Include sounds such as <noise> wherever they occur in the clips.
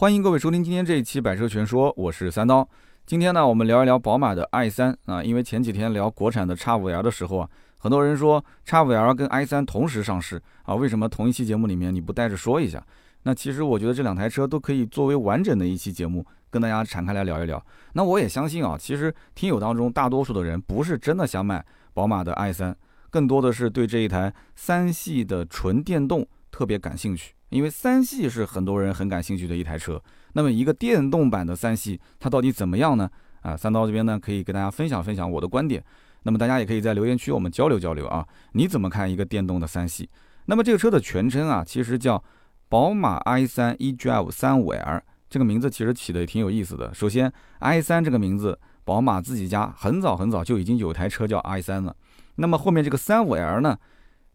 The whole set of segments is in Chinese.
欢迎各位收听今天这一期《百车全说》，我是三刀。今天呢，我们聊一聊宝马的 i3 啊，因为前几天聊国产的 X5L 的时候啊，很多人说 X5L 跟 i3 同时上市啊，为什么同一期节目里面你不带着说一下？那其实我觉得这两台车都可以作为完整的一期节目跟大家展开来聊一聊。那我也相信啊，其实听友当中大多数的人不是真的想买宝马的 i3，更多的是对这一台三系的纯电动特别感兴趣。因为三系是很多人很感兴趣的一台车，那么一个电动版的三系它到底怎么样呢？啊，三刀这边呢可以跟大家分享分享我的观点，那么大家也可以在留言区我们交流交流啊，你怎么看一个电动的三系？那么这个车的全称啊，其实叫宝马 i3 eDrive 35L，这个名字其实起的也挺有意思的。首先，i3 这个名字，宝马自己家很早很早就已经有台车叫 i3 了，那么后面这个 35L 呢？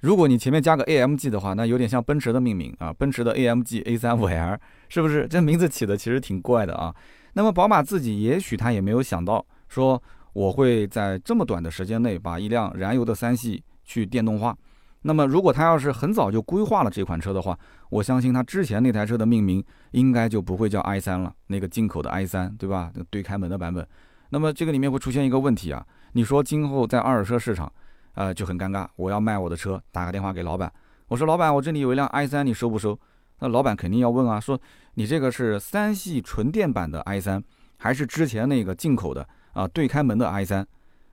如果你前面加个 AMG 的话，那有点像奔驰的命名啊，奔驰的 AMG A35L 是不是？这名字起的其实挺怪的啊。那么宝马自己也许他也没有想到，说我会在这么短的时间内把一辆燃油的三系去电动化。那么如果他要是很早就规划了这款车的话，我相信他之前那台车的命名应该就不会叫 i3 了，那个进口的 i3，对吧？对开门的版本。那么这个里面会出现一个问题啊，你说今后在二手车市场。呃，就很尴尬。我要卖我的车，打个电话给老板，我说老板，我这里有一辆 i 三你收不收？那老板肯定要问啊，说你这个是三系纯电版的 i 三还是之前那个进口的啊对开门的 i 三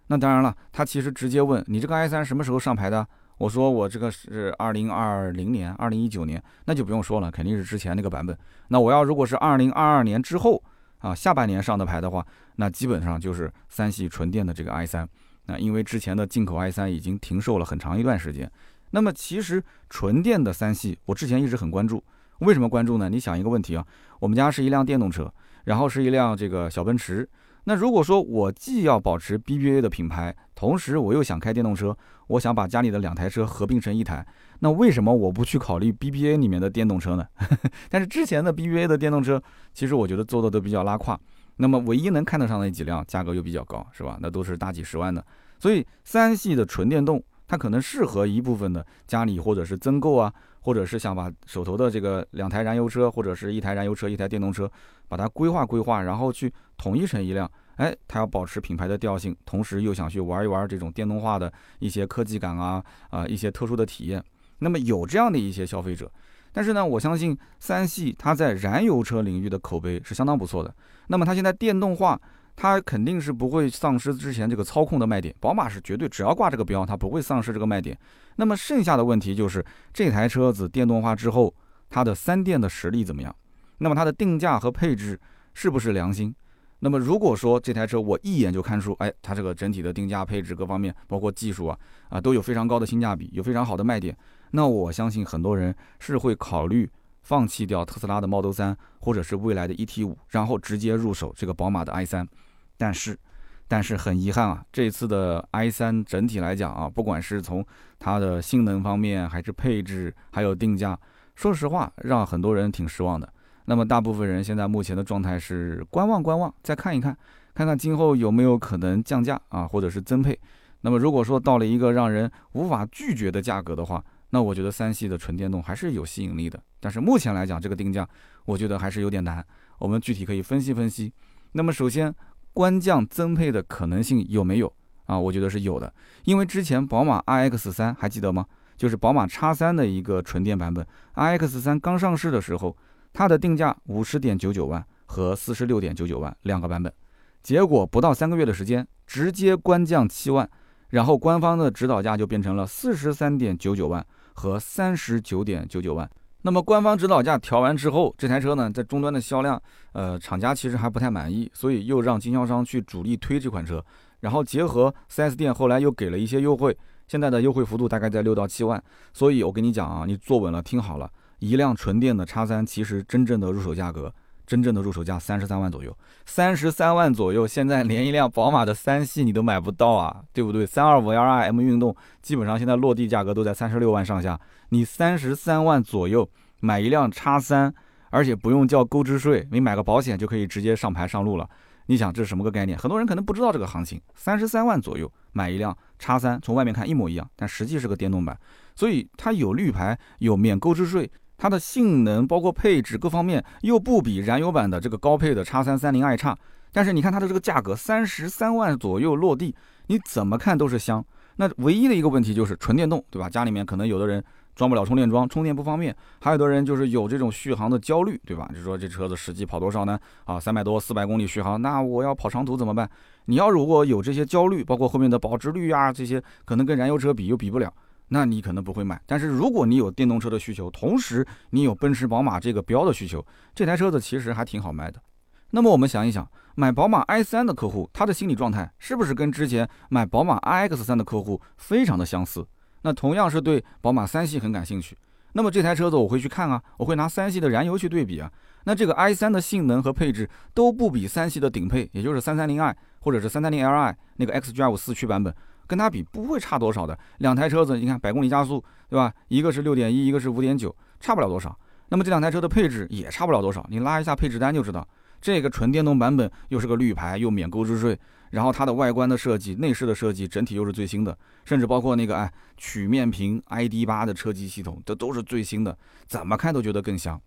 那当然了，他其实直接问你这个 i 三什么时候上牌的？我说我这个是二零二零年、二零一九年，那就不用说了，肯定是之前那个版本。那我要如果是二零二二年之后啊下半年上的牌的话，那基本上就是三系纯电的这个 i 三。那因为之前的进口 i3 已经停售了很长一段时间，那么其实纯电的三系，我之前一直很关注。为什么关注呢？你想一个问题啊，我们家是一辆电动车，然后是一辆这个小奔驰。那如果说我既要保持 BBA 的品牌，同时我又想开电动车，我想把家里的两台车合并成一台，那为什么我不去考虑 BBA 里面的电动车呢？<laughs> 但是之前的 BBA 的电动车，其实我觉得做的都比较拉胯。那么唯一能看得上的几辆，价格又比较高，是吧？那都是大几十万的。所以三系的纯电动，它可能适合一部分的家里或者是增购啊，或者是想把手头的这个两台燃油车或者是一台燃油车一台电动车，把它规划规划，然后去统一成一辆。哎，它要保持品牌的调性，同时又想去玩一玩这种电动化的一些科技感啊啊一些特殊的体验。那么有这样的一些消费者。但是呢，我相信三系它在燃油车领域的口碑是相当不错的。那么它现在电动化，它肯定是不会丧失之前这个操控的卖点。宝马是绝对只要挂这个标，它不会丧失这个卖点。那么剩下的问题就是这台车子电动化之后，它的三电的实力怎么样？那么它的定价和配置是不是良心？那么如果说这台车我一眼就看出，哎，它这个整体的定价、配置各方面，包括技术啊啊，都有非常高的性价比，有非常好的卖点。那我相信很多人是会考虑放弃掉特斯拉的 Model 3，或者是未来的 ET5，然后直接入手这个宝马的 i3。但是，但是很遗憾啊，这次的 i3 整体来讲啊，不管是从它的性能方面，还是配置，还有定价，说实话，让很多人挺失望的。那么大部分人现在目前的状态是观望观望，再看一看，看看今后有没有可能降价啊，或者是增配。那么如果说到了一个让人无法拒绝的价格的话，那我觉得三系的纯电动还是有吸引力的，但是目前来讲，这个定价我觉得还是有点难。我们具体可以分析分析。那么首先，官降增配的可能性有没有啊？我觉得是有的，因为之前宝马 iX 三还记得吗？就是宝马 X 三的一个纯电版本，iX 三刚上市的时候，它的定价五十点九九万和四十六点九九万两个版本，结果不到三个月的时间，直接官降七万，然后官方的指导价就变成了四十三点九九万。和三十九点九九万，那么官方指导价调完之后，这台车呢在终端的销量，呃，厂家其实还不太满意，所以又让经销商去主力推这款车，然后结合 4S 店后来又给了一些优惠，现在的优惠幅度大概在六到七万，所以我跟你讲啊，你坐稳了，听好了，一辆纯电的叉三，其实真正的入手价格。真正的入手价三十三万左右，三十三万左右，现在连一辆宝马的三系你都买不到啊，对不对？三二五 L i M 运动基本上现在落地价格都在三十六万上下，你三十三万左右买一辆叉三，而且不用交购置税，你买个保险就可以直接上牌上路了。你想这是什么个概念？很多人可能不知道这个行情，三十三万左右买一辆叉三，从外面看一模一样，但实际是个电动版，所以它有绿牌，有免购置税。它的性能包括配置各方面又不比燃油版的这个高配的叉三三零 i 差，但是你看它的这个价格三十三万左右落地，你怎么看都是香。那唯一的一个问题就是纯电动，对吧？家里面可能有的人装不了充电桩，充电不方便；还有的人就是有这种续航的焦虑，对吧？就说这车子实际跑多少呢？啊，三百多、四百公里续航，那我要跑长途怎么办？你要如果有这些焦虑，包括后面的保值率啊这些，可能跟燃油车比又比不了。那你可能不会买，但是如果你有电动车的需求，同时你有奔驰、宝马这个标的需求，这台车子其实还挺好卖的。那么我们想一想，买宝马 i3 的客户，他的心理状态是不是跟之前买宝马 iX3 的客户非常的相似？那同样是对宝马三系很感兴趣，那么这台车子我会去看啊，我会拿三系的燃油去对比啊。那这个 i3 的性能和配置都不比三系的顶配，也就是 330i 或者是 330li 那个 xDrive 四驱版本。跟它比不会差多少的，两台车子，你看百公里加速，对吧？一个是六点一，一个是五点九，差不了多少。那么这两台车的配置也差不了多少，你拉一下配置单就知道。这个纯电动版本又是个绿牌，又免购置税，然后它的外观的设计、内饰的设计，整体又是最新的，甚至包括那个哎曲面屏 ID 八的车机系统，这都是最新的，怎么看都觉得更香。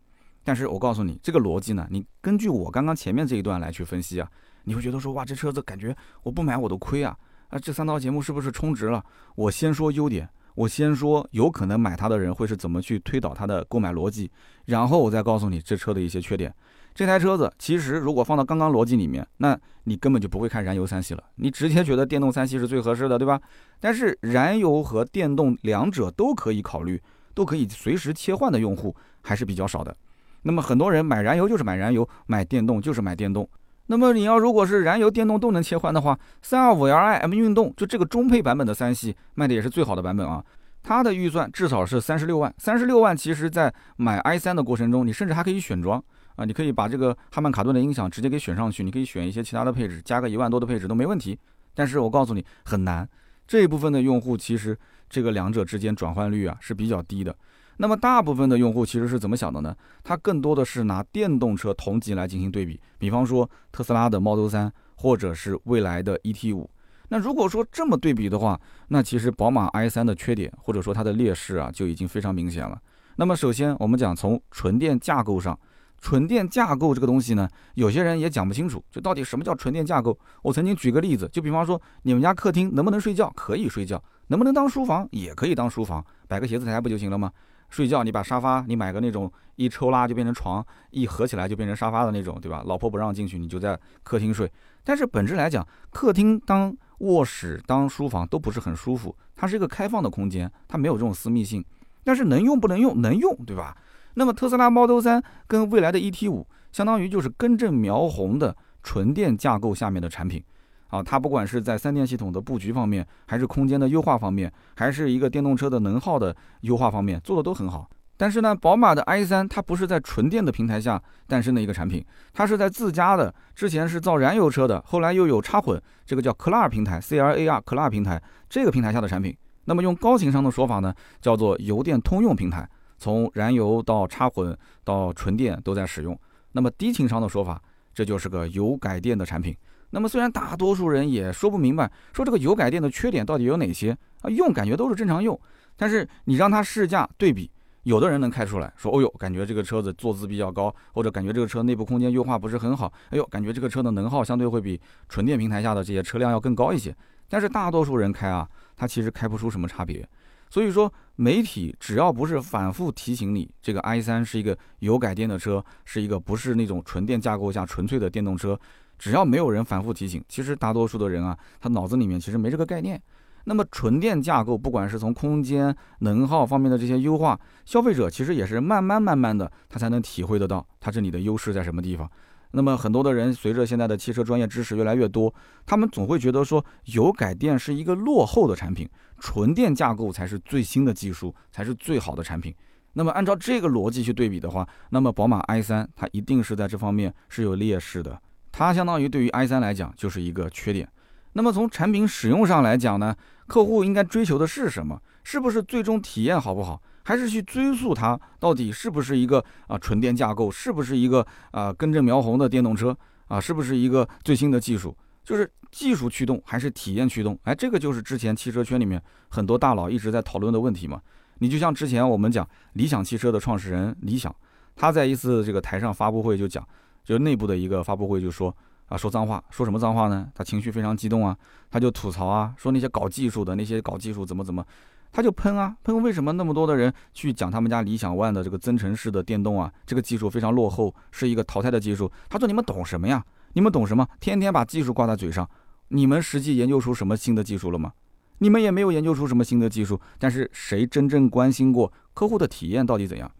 但是我告诉你，这个逻辑呢，你根据我刚刚前面这一段来去分析啊，你会觉得说哇，这车子感觉我不买我都亏啊。啊，这三套节目是不是充值了？我先说优点，我先说有可能买它的人会是怎么去推导它的购买逻辑，然后我再告诉你这车的一些缺点。这台车子其实如果放到刚刚逻辑里面，那你根本就不会看燃油三系了，你直接觉得电动三系是最合适的，对吧？但是燃油和电动两者都可以考虑，都可以随时切换的用户还是比较少的。那么很多人买燃油就是买燃油，买电动就是买电动。那么你要如果是燃油、电动都能切换的话，三二五 Li M 运动就这个中配版本的三系卖的也是最好的版本啊。它的预算至少是三十六万，三十六万其实在买 i 三的过程中，你甚至还可以选装啊，你可以把这个哈曼卡顿的音响直接给选上去，你可以选一些其他的配置，加个一万多的配置都没问题。但是我告诉你很难，这一部分的用户其实这个两者之间转换率啊是比较低的。那么大部分的用户其实是怎么想的呢？他更多的是拿电动车同级来进行对比，比方说特斯拉的 Model 3，或者是蔚来的 ET5。那如果说这么对比的话，那其实宝马 i3 的缺点或者说它的劣势啊，就已经非常明显了。那么首先我们讲从纯电架构上，纯电架构这个东西呢，有些人也讲不清楚，就到底什么叫纯电架构？我曾经举个例子，就比方说你们家客厅能不能睡觉？可以睡觉，能不能当书房？也可以当书房，摆个写字台不就行了吗？睡觉，你把沙发，你买个那种一抽拉就变成床，一合起来就变成沙发的那种，对吧？老婆不让进去，你就在客厅睡。但是本质来讲，客厅当卧室当书房都不是很舒服，它是一个开放的空间，它没有这种私密性。但是能用不能用？能用，对吧？那么特斯拉 Model 3跟未来的 ET5，相当于就是根正苗红的纯电架构下面的产品。啊，它不管是在三电系统的布局方面，还是空间的优化方面，还是一个电动车的能耗的优化方面，做的都很好。但是呢，宝马的 i3 它不是在纯电的平台下诞生的一个产品，它是在自家的，之前是造燃油车的，后来又有插混，这个叫 CLAR 平台，C L A R CLAR 平台这个平台下的产品。那么用高情商的说法呢，叫做油电通用平台，从燃油到插混到纯电都在使用。那么低情商的说法，这就是个油改电的产品。那么虽然大多数人也说不明白，说这个油改电的缺点到底有哪些啊？用感觉都是正常用，但是你让他试驾对比，有的人能开出来说，哦呦，感觉这个车子坐姿比较高，或者感觉这个车内部空间优化不是很好，哎呦，感觉这个车的能耗相对会比纯电平台下的这些车辆要更高一些。但是大多数人开啊，他其实开不出什么差别。所以说，媒体只要不是反复提醒你，这个 i 三是一个油改电的车，是一个不是那种纯电架构下纯粹的电动车。只要没有人反复提醒，其实大多数的人啊，他脑子里面其实没这个概念。那么纯电架构，不管是从空间、能耗方面的这些优化，消费者其实也是慢慢慢慢的，他才能体会得到它这里的优势在什么地方。那么很多的人随着现在的汽车专业知识越来越多，他们总会觉得说油改电是一个落后的产品，纯电架构才是最新的技术，才是最好的产品。那么按照这个逻辑去对比的话，那么宝马 i3 它一定是在这方面是有劣势的。它相当于对于 i 三来讲就是一个缺点。那么从产品使用上来讲呢，客户应该追求的是什么？是不是最终体验好不好？还是去追溯它到底是不是一个啊纯电架构？是不是一个啊根正苗红的电动车？啊是不是一个最新的技术？就是技术驱动还是体验驱动？哎，这个就是之前汽车圈里面很多大佬一直在讨论的问题嘛。你就像之前我们讲理想汽车的创始人李想，他在一次这个台上发布会就讲，就内部的一个发布会就说啊说脏话，说什么脏话呢？他情绪非常激动啊，他就吐槽啊，说那些搞技术的那些搞技术怎么怎么。他就喷啊喷，为什么那么多的人去讲他们家理想 ONE 的这个增程式的电动啊？这个技术非常落后，是一个淘汰的技术。他说你们懂什么呀？你们懂什么？天天把技术挂在嘴上，你们实际研究出什么新的技术了吗？你们也没有研究出什么新的技术。但是谁真正关心过客户的体验到底怎样？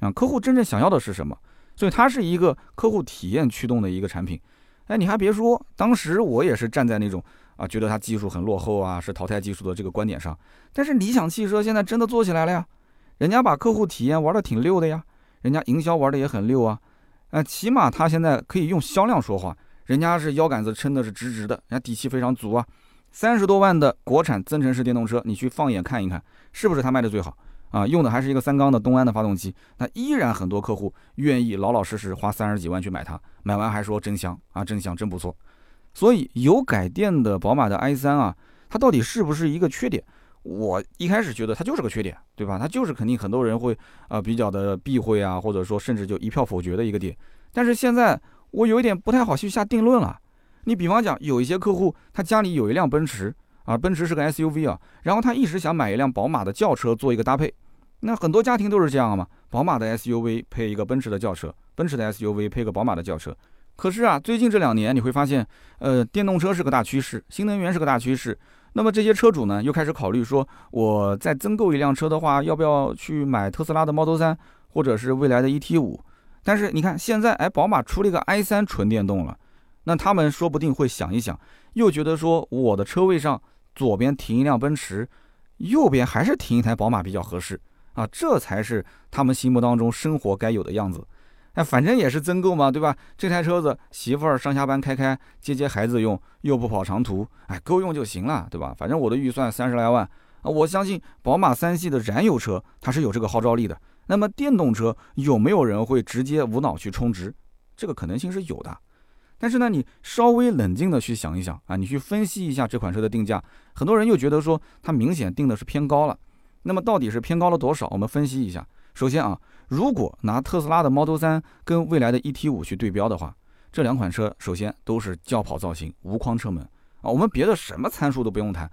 啊，客户真正想要的是什么？所以它是一个客户体验驱动的一个产品。哎，你还别说，当时我也是站在那种。啊，觉得它技术很落后啊，是淘汰技术的这个观点上，但是理想汽车现在真的做起来了呀，人家把客户体验玩的挺溜的呀，人家营销玩的也很溜啊，呃，起码他现在可以用销量说话，人家是腰杆子撑的是直直的，人家底气非常足啊，三十多万的国产增程式电动车，你去放眼看一看，是不是他卖的最好啊？用的还是一个三缸的东安的发动机，那依然很多客户愿意老老实实花三十几万去买它，买完还说真香啊，真香，真不错。所以有改电的宝马的 i3 啊，它到底是不是一个缺点？我一开始觉得它就是个缺点，对吧？它就是肯定很多人会啊比较的避讳啊，或者说甚至就一票否决的一个点。但是现在我有一点不太好去下定论了。你比方讲，有一些客户他家里有一辆奔驰啊，奔驰是个 SUV 啊，然后他一直想买一辆宝马的轿车做一个搭配。那很多家庭都是这样嘛，宝马的 SUV 配一个奔驰的轿车，奔驰的 SUV 配个宝马的轿车。可是啊，最近这两年你会发现，呃，电动车是个大趋势，新能源是个大趋势。那么这些车主呢，又开始考虑说，我再增购一辆车的话，要不要去买特斯拉的 Model 3，或者是未来的 ET5？但是你看现在，哎，宝马出了一个 i3 纯电动了，那他们说不定会想一想，又觉得说，我的车位上左边停一辆奔驰，右边还是停一台宝马比较合适啊，这才是他们心目当中生活该有的样子。哎，反正也是增购嘛，对吧？这台车子媳妇儿上下班开开，接接孩子用，又不跑长途，哎，够用就行了，对吧？反正我的预算三十来万啊，我相信宝马三系的燃油车它是有这个号召力的。那么电动车有没有人会直接无脑去充值？这个可能性是有的。但是呢，你稍微冷静的去想一想啊，你去分析一下这款车的定价，很多人又觉得说它明显定的是偏高了。那么到底是偏高了多少？我们分析一下。首先啊，如果拿特斯拉的 Model 3跟未来的 ET5 去对标的话，这两款车首先都是轿跑造型、无框车门啊。我们别的什么参数都不用谈，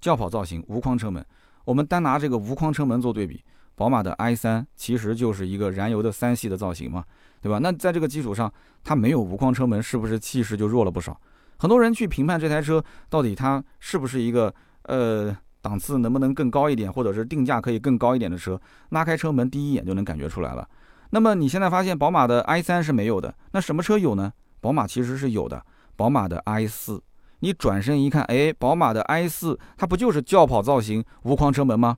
轿跑造型、无框车门。我们单拿这个无框车门做对比，宝马的 i3 其实就是一个燃油的三系的造型嘛，对吧？那在这个基础上，它没有无框车门，是不是气势就弱了不少？很多人去评判这台车到底它是不是一个呃。档次能不能更高一点，或者是定价可以更高一点的车，拉开车门第一眼就能感觉出来了。那么你现在发现宝马的 i3 是没有的，那什么车有呢？宝马其实是有的，宝马的 i4。你转身一看，哎，宝马的 i4 它不就是轿跑造型无框车门吗？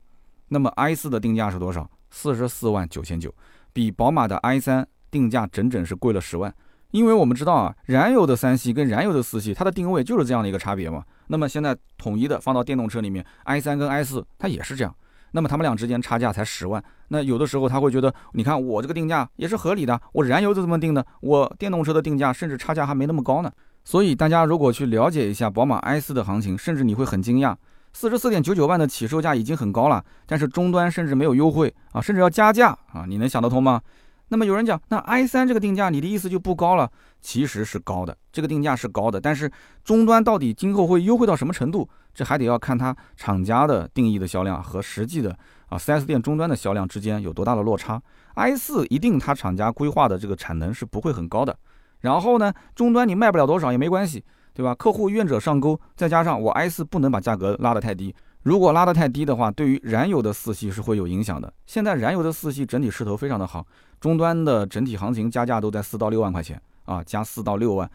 那么 i4 的定价是多少？四十四万九千九，比宝马的 i3 定价整整是贵了十万。因为我们知道啊，燃油的三系跟燃油的四系，它的定位就是这样的一个差别嘛。那么现在统一的放到电动车里面，i 三跟 i 四它也是这样。那么他们俩之间差价才十万，那有的时候他会觉得，你看我这个定价也是合理的，我燃油就这么定的，我电动车的定价甚至差价还没那么高呢。所以大家如果去了解一下宝马 i 四的行情，甚至你会很惊讶，四十四点九九万的起售价已经很高了，但是终端甚至没有优惠啊，甚至要加价啊，你能想得通吗？那么有人讲，那 i 三这个定价，你的意思就不高了？其实是高的，这个定价是高的，但是终端到底今后会优惠到什么程度？这还得要看它厂家的定义的销量和实际的啊 4S 店终端的销量之间有多大的落差。i 四一定它厂家规划的这个产能是不会很高的，然后呢，终端你卖不了多少也没关系，对吧？客户愿者上钩，再加上我 i 四不能把价格拉得太低。如果拉得太低的话，对于燃油的四系是会有影响的。现在燃油的四系整体势头非常的好，终端的整体行情加价都在四到六万块钱啊，加四到六万。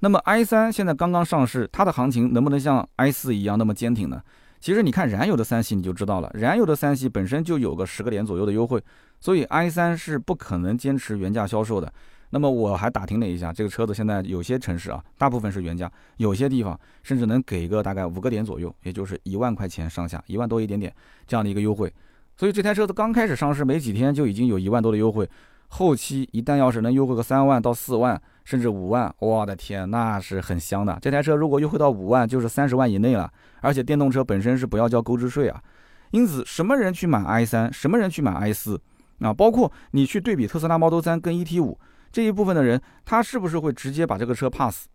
那么 i 三现在刚刚上市，它的行情能不能像 i 四一样那么坚挺呢？其实你看燃油的三系你就知道了，燃油的三系本身就有个十个点左右的优惠，所以 i 三是不可能坚持原价销售的。那么我还打听了一下，这个车子现在有些城市啊，大部分是原价，有些地方甚至能给个大概五个点左右，也就是一万块钱上下，一万多一点点这样的一个优惠。所以这台车子刚开始上市没几天就已经有一万多的优惠，后期一旦要是能优惠个三万到四万，甚至五万，我的天，那是很香的。这台车如果优惠到五万，就是三十万以内了，而且电动车本身是不要交购置税啊。因此，什么人去买 i 三，什么人去买 i 四啊？包括你去对比特斯拉 Model 三跟 ET 五这一部分的人，他是不是会直接把这个车 pass？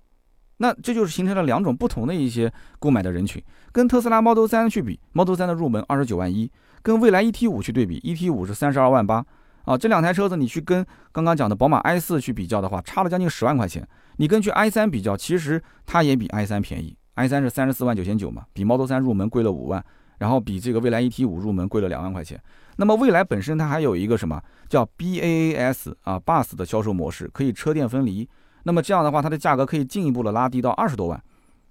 那这就是形成了两种不同的一些购买的人群。跟特斯拉 Model 3去比，Model 3的入门二十九万一，跟蔚来 ET 五去对比，ET 五是三十二万八啊。这两台车子你去跟刚刚讲的宝马 i 四去比较的话，差了将近十万块钱。你根据 i 三比较，其实它也比 i 三便宜，i 三是三十四万九千九嘛，比 Model 3入门贵了五万。然后比这个蔚来 ET 五入门贵了两万块钱。那么蔚来本身它还有一个什么叫 BAAS 啊 Bus 的销售模式，可以车电分离。那么这样的话，它的价格可以进一步的拉低到二十多万。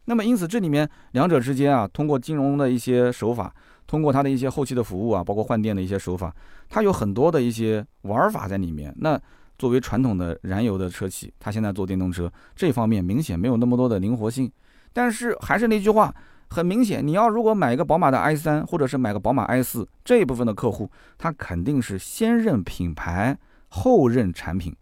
那么因此这里面两者之间啊，通过金融的一些手法，通过它的一些后期的服务啊，包括换电的一些手法，它有很多的一些玩法在里面。那作为传统的燃油的车企，它现在做电动车这方面明显没有那么多的灵活性。但是还是那句话。很明显，你要如果买一个宝马的 i 三，或者是买个宝马 i 四，这一部分的客户，他肯定是先认品牌，后认产品。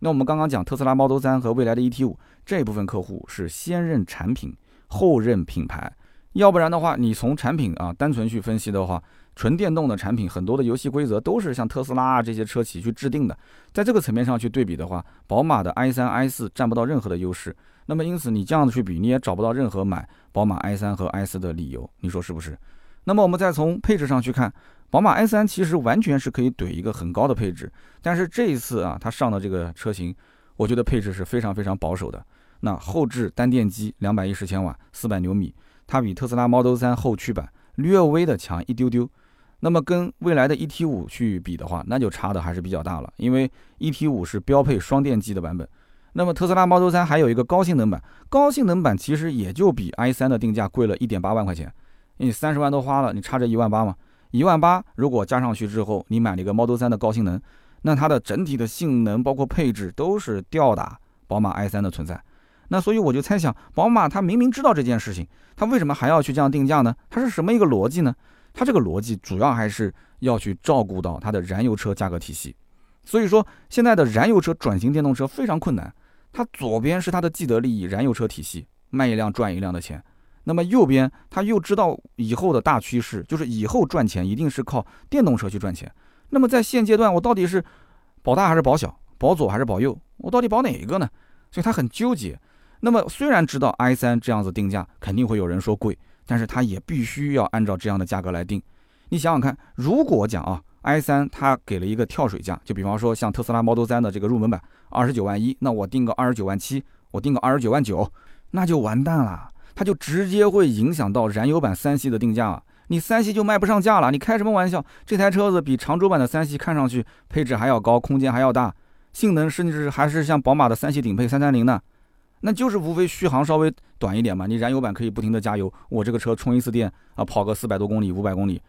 那我们刚刚讲特斯拉 Model 3和未来的 ET 五这部分客户是先认产品，后认品牌。要不然的话，你从产品啊单纯去分析的话，纯电动的产品很多的游戏规则都是像特斯拉啊这些车企去制定的。在这个层面上去对比的话，宝马的 i 三、i 四占不到任何的优势。那么因此你这样子去比，你也找不到任何买宝马 i3 和 i4 的理由，你说是不是？那么我们再从配置上去看，宝马 i3 其实完全是可以怼一个很高的配置，但是这一次啊，它上的这个车型，我觉得配置是非常非常保守的。那后置单电机两百一十千瓦，四百牛米，它比特斯拉 Model 3后驱版略微的强一丢丢。那么跟未来的 ET5 去比的话，那就差的还是比较大了，因为 ET5 是标配双电机的版本。那么特斯拉 Model 3还有一个高性能版，高性能版其实也就比 i3 的定价贵了一点八万块钱，你三十万都花了，你差这一万八嘛？一万八如果加上去之后，你买了一个 Model 3的高性能，那它的整体的性能包括配置都是吊打宝马 i3 的存在。那所以我就猜想，宝马它明明知道这件事情，它为什么还要去这样定价呢？它是什么一个逻辑呢？它这个逻辑主要还是要去照顾到它的燃油车价格体系。所以说，现在的燃油车转型电动车非常困难。它左边是它的既得利益，燃油车体系卖一辆赚一辆的钱，那么右边他又知道以后的大趋势，就是以后赚钱一定是靠电动车去赚钱。那么在现阶段，我到底是保大还是保小，保左还是保右？我到底保哪一个呢？所以他很纠结。那么虽然知道 i 三这样子定价肯定会有人说贵，但是他也必须要按照这样的价格来定。你想想看，如果讲啊。i 三它给了一个跳水价，就比方说像特斯拉 Model 三的这个入门版二十九万一，那我定个二十九万七，我定个二十九万九，那就完蛋了，它就直接会影响到燃油版三系的定价了，你三系就卖不上价了。你开什么玩笑？这台车子比长轴版的三系看上去配置还要高，空间还要大，性能甚至还是像宝马的三系顶配三三零呢，那就是无非续航稍微短一点嘛。你燃油版可以不停的加油，我这个车充一次电啊，跑个四百多公里、五百公里。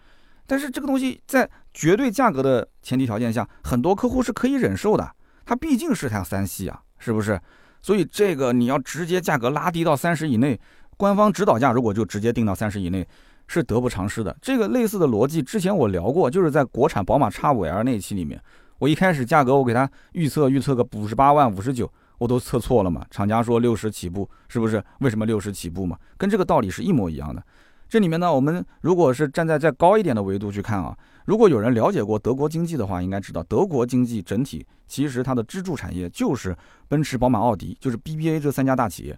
但是这个东西在绝对价格的前提条件下，很多客户是可以忍受的。它毕竟是台三系啊，是不是？所以这个你要直接价格拉低到三十以内，官方指导价如果就直接定到三十以内，是得不偿失的。这个类似的逻辑之前我聊过，就是在国产宝马 X5L 那一期里面，我一开始价格我给它预测预测个五十八万、五十九，我都测错了嘛。厂家说六十起步，是不是？为什么六十起步嘛？跟这个道理是一模一样的。这里面呢，我们如果是站在再高一点的维度去看啊，如果有人了解过德国经济的话，应该知道德国经济整体其实它的支柱产业就是奔驰、宝马、奥迪，就是 BBA 这三家大企业。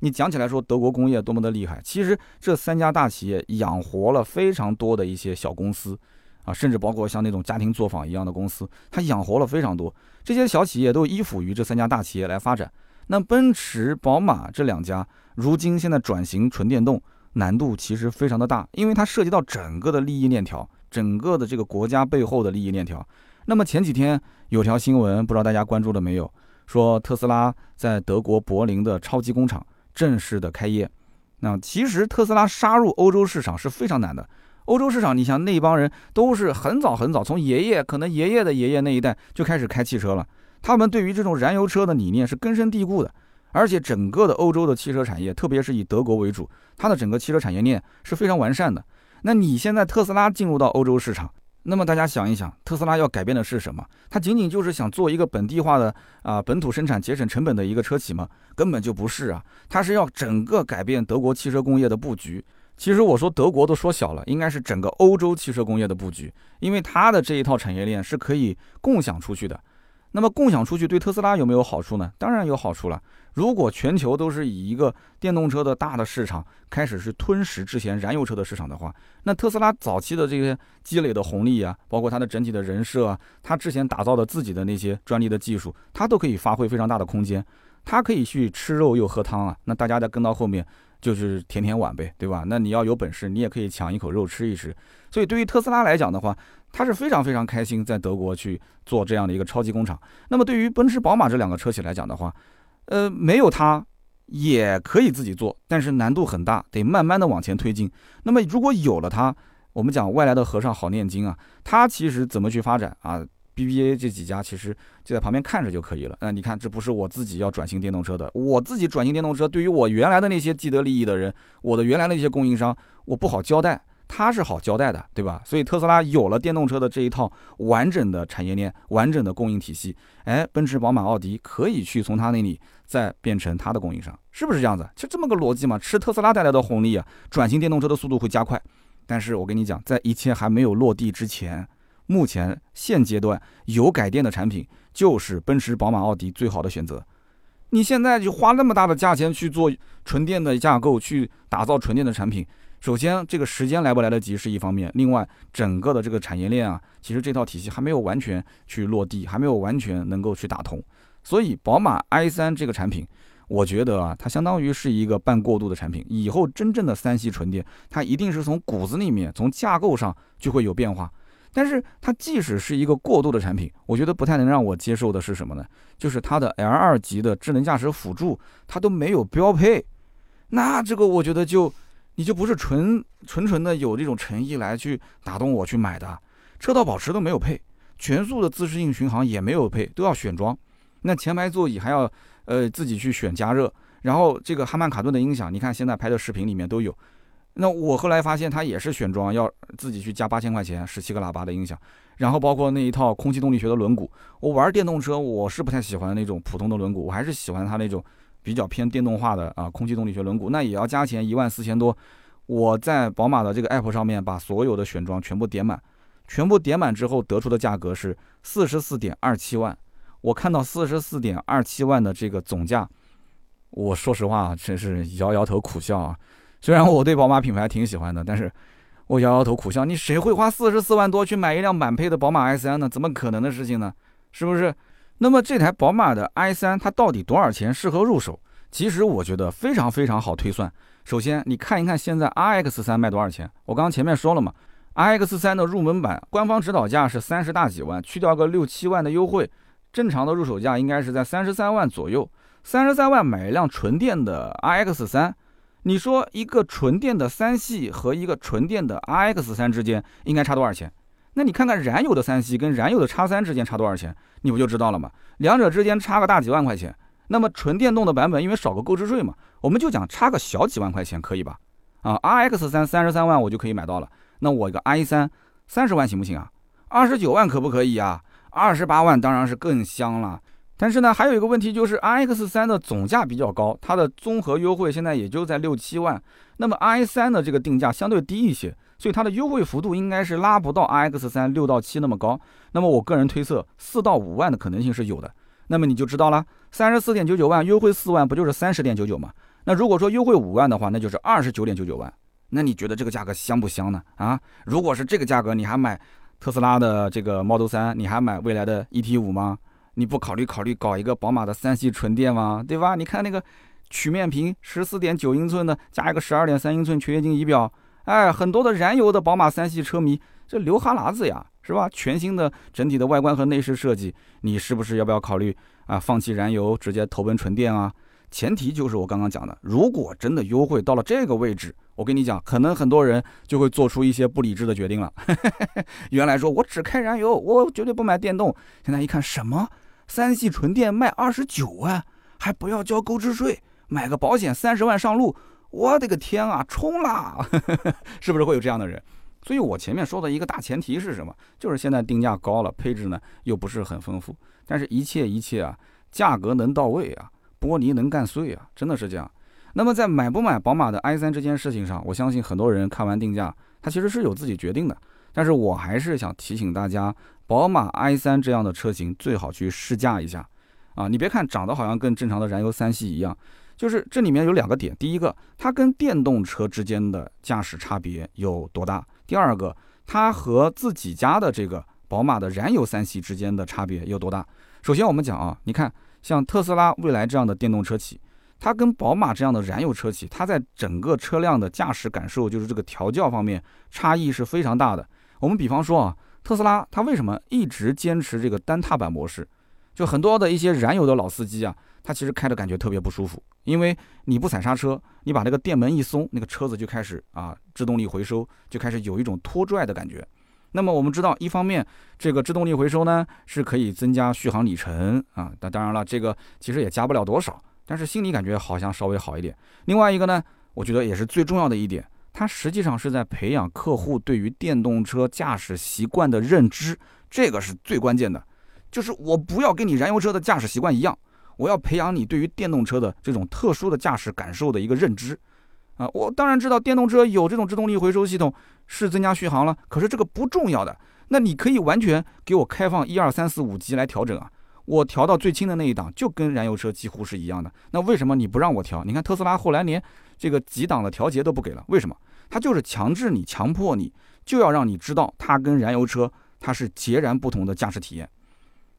你讲起来说德国工业多么的厉害，其实这三家大企业养活了非常多的一些小公司啊，甚至包括像那种家庭作坊一样的公司，它养活了非常多这些小企业都依附于这三家大企业来发展。那奔驰、宝马这两家如今现在转型纯电动。难度其实非常的大，因为它涉及到整个的利益链条，整个的这个国家背后的利益链条。那么前几天有条新闻，不知道大家关注了没有？说特斯拉在德国柏林的超级工厂正式的开业。那其实特斯拉杀入欧洲市场是非常难的。欧洲市场，你像那帮人都是很早很早，从爷爷可能爷爷的爷爷那一代就开始开汽车了，他们对于这种燃油车的理念是根深蒂固的。而且整个的欧洲的汽车产业，特别是以德国为主，它的整个汽车产业链是非常完善的。那你现在特斯拉进入到欧洲市场，那么大家想一想，特斯拉要改变的是什么？它仅仅就是想做一个本地化的啊本土生产、节省成本的一个车企吗？根本就不是啊，它是要整个改变德国汽车工业的布局，其实我说德国都说小了，应该是整个欧洲汽车工业的布局，因为它的这一套产业链是可以共享出去的。那么共享出去对特斯拉有没有好处呢？当然有好处了。如果全球都是以一个电动车的大的市场开始是吞噬之前燃油车的市场的话，那特斯拉早期的这些积累的红利啊，包括它的整体的人设啊，它之前打造的自己的那些专利的技术，它都可以发挥非常大的空间。它可以去吃肉又喝汤啊，那大家再跟到后面就是舔舔碗呗，对吧？那你要有本事，你也可以抢一口肉吃一吃。所以对于特斯拉来讲的话，他是非常非常开心在德国去做这样的一个超级工厂。那么对于奔驰、宝马这两个车企来讲的话，呃，没有它也可以自己做，但是难度很大，得慢慢的往前推进。那么如果有了它，我们讲外来的和尚好念经啊，它其实怎么去发展啊？BBA 这几家其实就在旁边看着就可以了。那你看，这不是我自己要转型电动车的，我自己转型电动车，对于我原来的那些既得利益的人，我的原来的一些供应商，我不好交代。他是好交代的，对吧？所以特斯拉有了电动车的这一套完整的产业链、完整的供应体系，哎，奔驰、宝马、奥迪可以去从他那里再变成他的供应商，是不是这样子？就这么个逻辑嘛？吃特斯拉带来的红利啊，转型电动车的速度会加快。但是我跟你讲，在一切还没有落地之前，目前现阶段有改电的产品就是奔驰、宝马、奥迪最好的选择。你现在就花那么大的价钱去做纯电的架构，去打造纯电的产品。首先，这个时间来不来得及是一方面，另外，整个的这个产业链啊，其实这套体系还没有完全去落地，还没有完全能够去打通。所以，宝马 i3 这个产品，我觉得啊，它相当于是一个半过渡的产品。以后真正的三系纯电，它一定是从骨子里面、从架构上就会有变化。但是，它即使是一个过渡的产品，我觉得不太能让我接受的是什么呢？就是它的 L2 级的智能驾驶辅助，它都没有标配。那这个，我觉得就。你就不是纯纯纯的有这种诚意来去打动我去买的，车道保持都没有配，全速的自适应巡航也没有配，都要选装。那前排座椅还要呃自己去选加热，然后这个哈曼卡顿的音响，你看现在拍的视频里面都有。那我后来发现它也是选装，要自己去加八千块钱，十七个喇叭的音响，然后包括那一套空气动力学的轮毂。我玩电动车，我是不太喜欢那种普通的轮毂，我还是喜欢它那种。比较偏电动化的啊，空气动力学轮毂，那也要加钱一万四千多。我在宝马的这个 app 上面把所有的选装全部点满，全部点满之后得出的价格是四十四点二七万。我看到四十四点二七万的这个总价，我说实话真是摇摇头苦笑啊。虽然我对宝马品牌挺喜欢的，但是我摇摇头苦笑。你谁会花四十四万多去买一辆满配的宝马 i3 呢？怎么可能的事情呢？是不是？那么这台宝马的 i3 它到底多少钱适合入手？其实我觉得非常非常好推算。首先你看一看现在 RX3 卖多少钱？我刚刚前面说了嘛，RX3 的入门版官方指导价是三十大几万，去掉个六七万的优惠，正常的入手价应该是在三十三万左右。三十三万买一辆纯电的 RX3，你说一个纯电的三系和一个纯电的 RX3 之间应该差多少钱？那你看看燃油的三系跟燃油的叉三之间差多少钱，你不就知道了吗？两者之间差个大几万块钱。那么纯电动的版本，因为少个购置税嘛，我们就讲差个小几万块钱可以吧？啊，RX 三三十三万我就可以买到了。那我一个 i 三三十万行不行啊？二十九万可不可以啊？二十八万当然是更香了。但是呢，还有一个问题就是 RX 三的总价比较高，它的综合优惠现在也就在六七万。那么 i 三的这个定价相对低一些。所以它的优惠幅度应该是拉不到 iX 三六到七那么高，那么我个人推测四到五万的可能性是有的。那么你就知道了，三十四点九九万优惠四万，不就是三十点九九吗？那如果说优惠五万的话，那就是二十九点九九万。那你觉得这个价格香不香呢？啊，如果是这个价格，你还买特斯拉的这个 Model 三，你还买未来的 ET 五吗？你不考虑考虑搞一个宝马的三系纯电吗？对吧？你看那个曲面屏十四点九英寸的，加一个十二点三英寸全液晶仪表。哎，很多的燃油的宝马三系车迷，这流哈喇子呀，是吧？全新的整体的外观和内饰设计，你是不是要不要考虑啊？放弃燃油，直接投奔纯电啊？前提就是我刚刚讲的，如果真的优惠到了这个位置，我跟你讲，可能很多人就会做出一些不理智的决定了。<laughs> 原来说我只开燃油，我绝对不买电动，现在一看什么三系纯电卖二十九万，还不要交购置税，买个保险三十万上路。我的个天啊，冲啦！<laughs> 是不是会有这样的人？所以我前面说的一个大前提是什么？就是现在定价高了，配置呢又不是很丰富，但是一切一切啊，价格能到位啊，玻璃能干碎啊，真的是这样。那么在买不买宝马的 i3 这件事情上，我相信很多人看完定价，他其实是有自己决定的。但是我还是想提醒大家，宝马 i3 这样的车型最好去试驾一下啊！你别看长得好像跟正常的燃油三系一样，就是这里面有两个点：第一个，它跟电动车之间的驾驶差别有多大；第二个，它和自己家的这个宝马的燃油三系之间的差别有多大。首先我们讲啊，你看像特斯拉、蔚来这样的电动车企。它跟宝马这样的燃油车企，它在整个车辆的驾驶感受，就是这个调教方面差异是非常大的。我们比方说啊，特斯拉它为什么一直坚持这个单踏板模式？就很多的一些燃油的老司机啊，他其实开的感觉特别不舒服，因为你不踩刹车，你把那个电门一松，那个车子就开始啊制动力回收，就开始有一种拖拽的感觉。那么我们知道，一方面这个制动力回收呢是可以增加续航里程啊，那当然了，这个其实也加不了多少。但是心里感觉好像稍微好一点。另外一个呢，我觉得也是最重要的一点，它实际上是在培养客户对于电动车驾驶习惯的认知，这个是最关键的。就是我不要跟你燃油车的驾驶习惯一样，我要培养你对于电动车的这种特殊的驾驶感受的一个认知。啊，我当然知道电动车有这种制动力回收系统是增加续航了，可是这个不重要的。那你可以完全给我开放一二三四五级来调整啊。我调到最轻的那一档，就跟燃油车几乎是一样的。那为什么你不让我调？你看特斯拉后来连这个几档的调节都不给了，为什么？它就是强制你、强迫你，就要让你知道它跟燃油车它是截然不同的驾驶体验。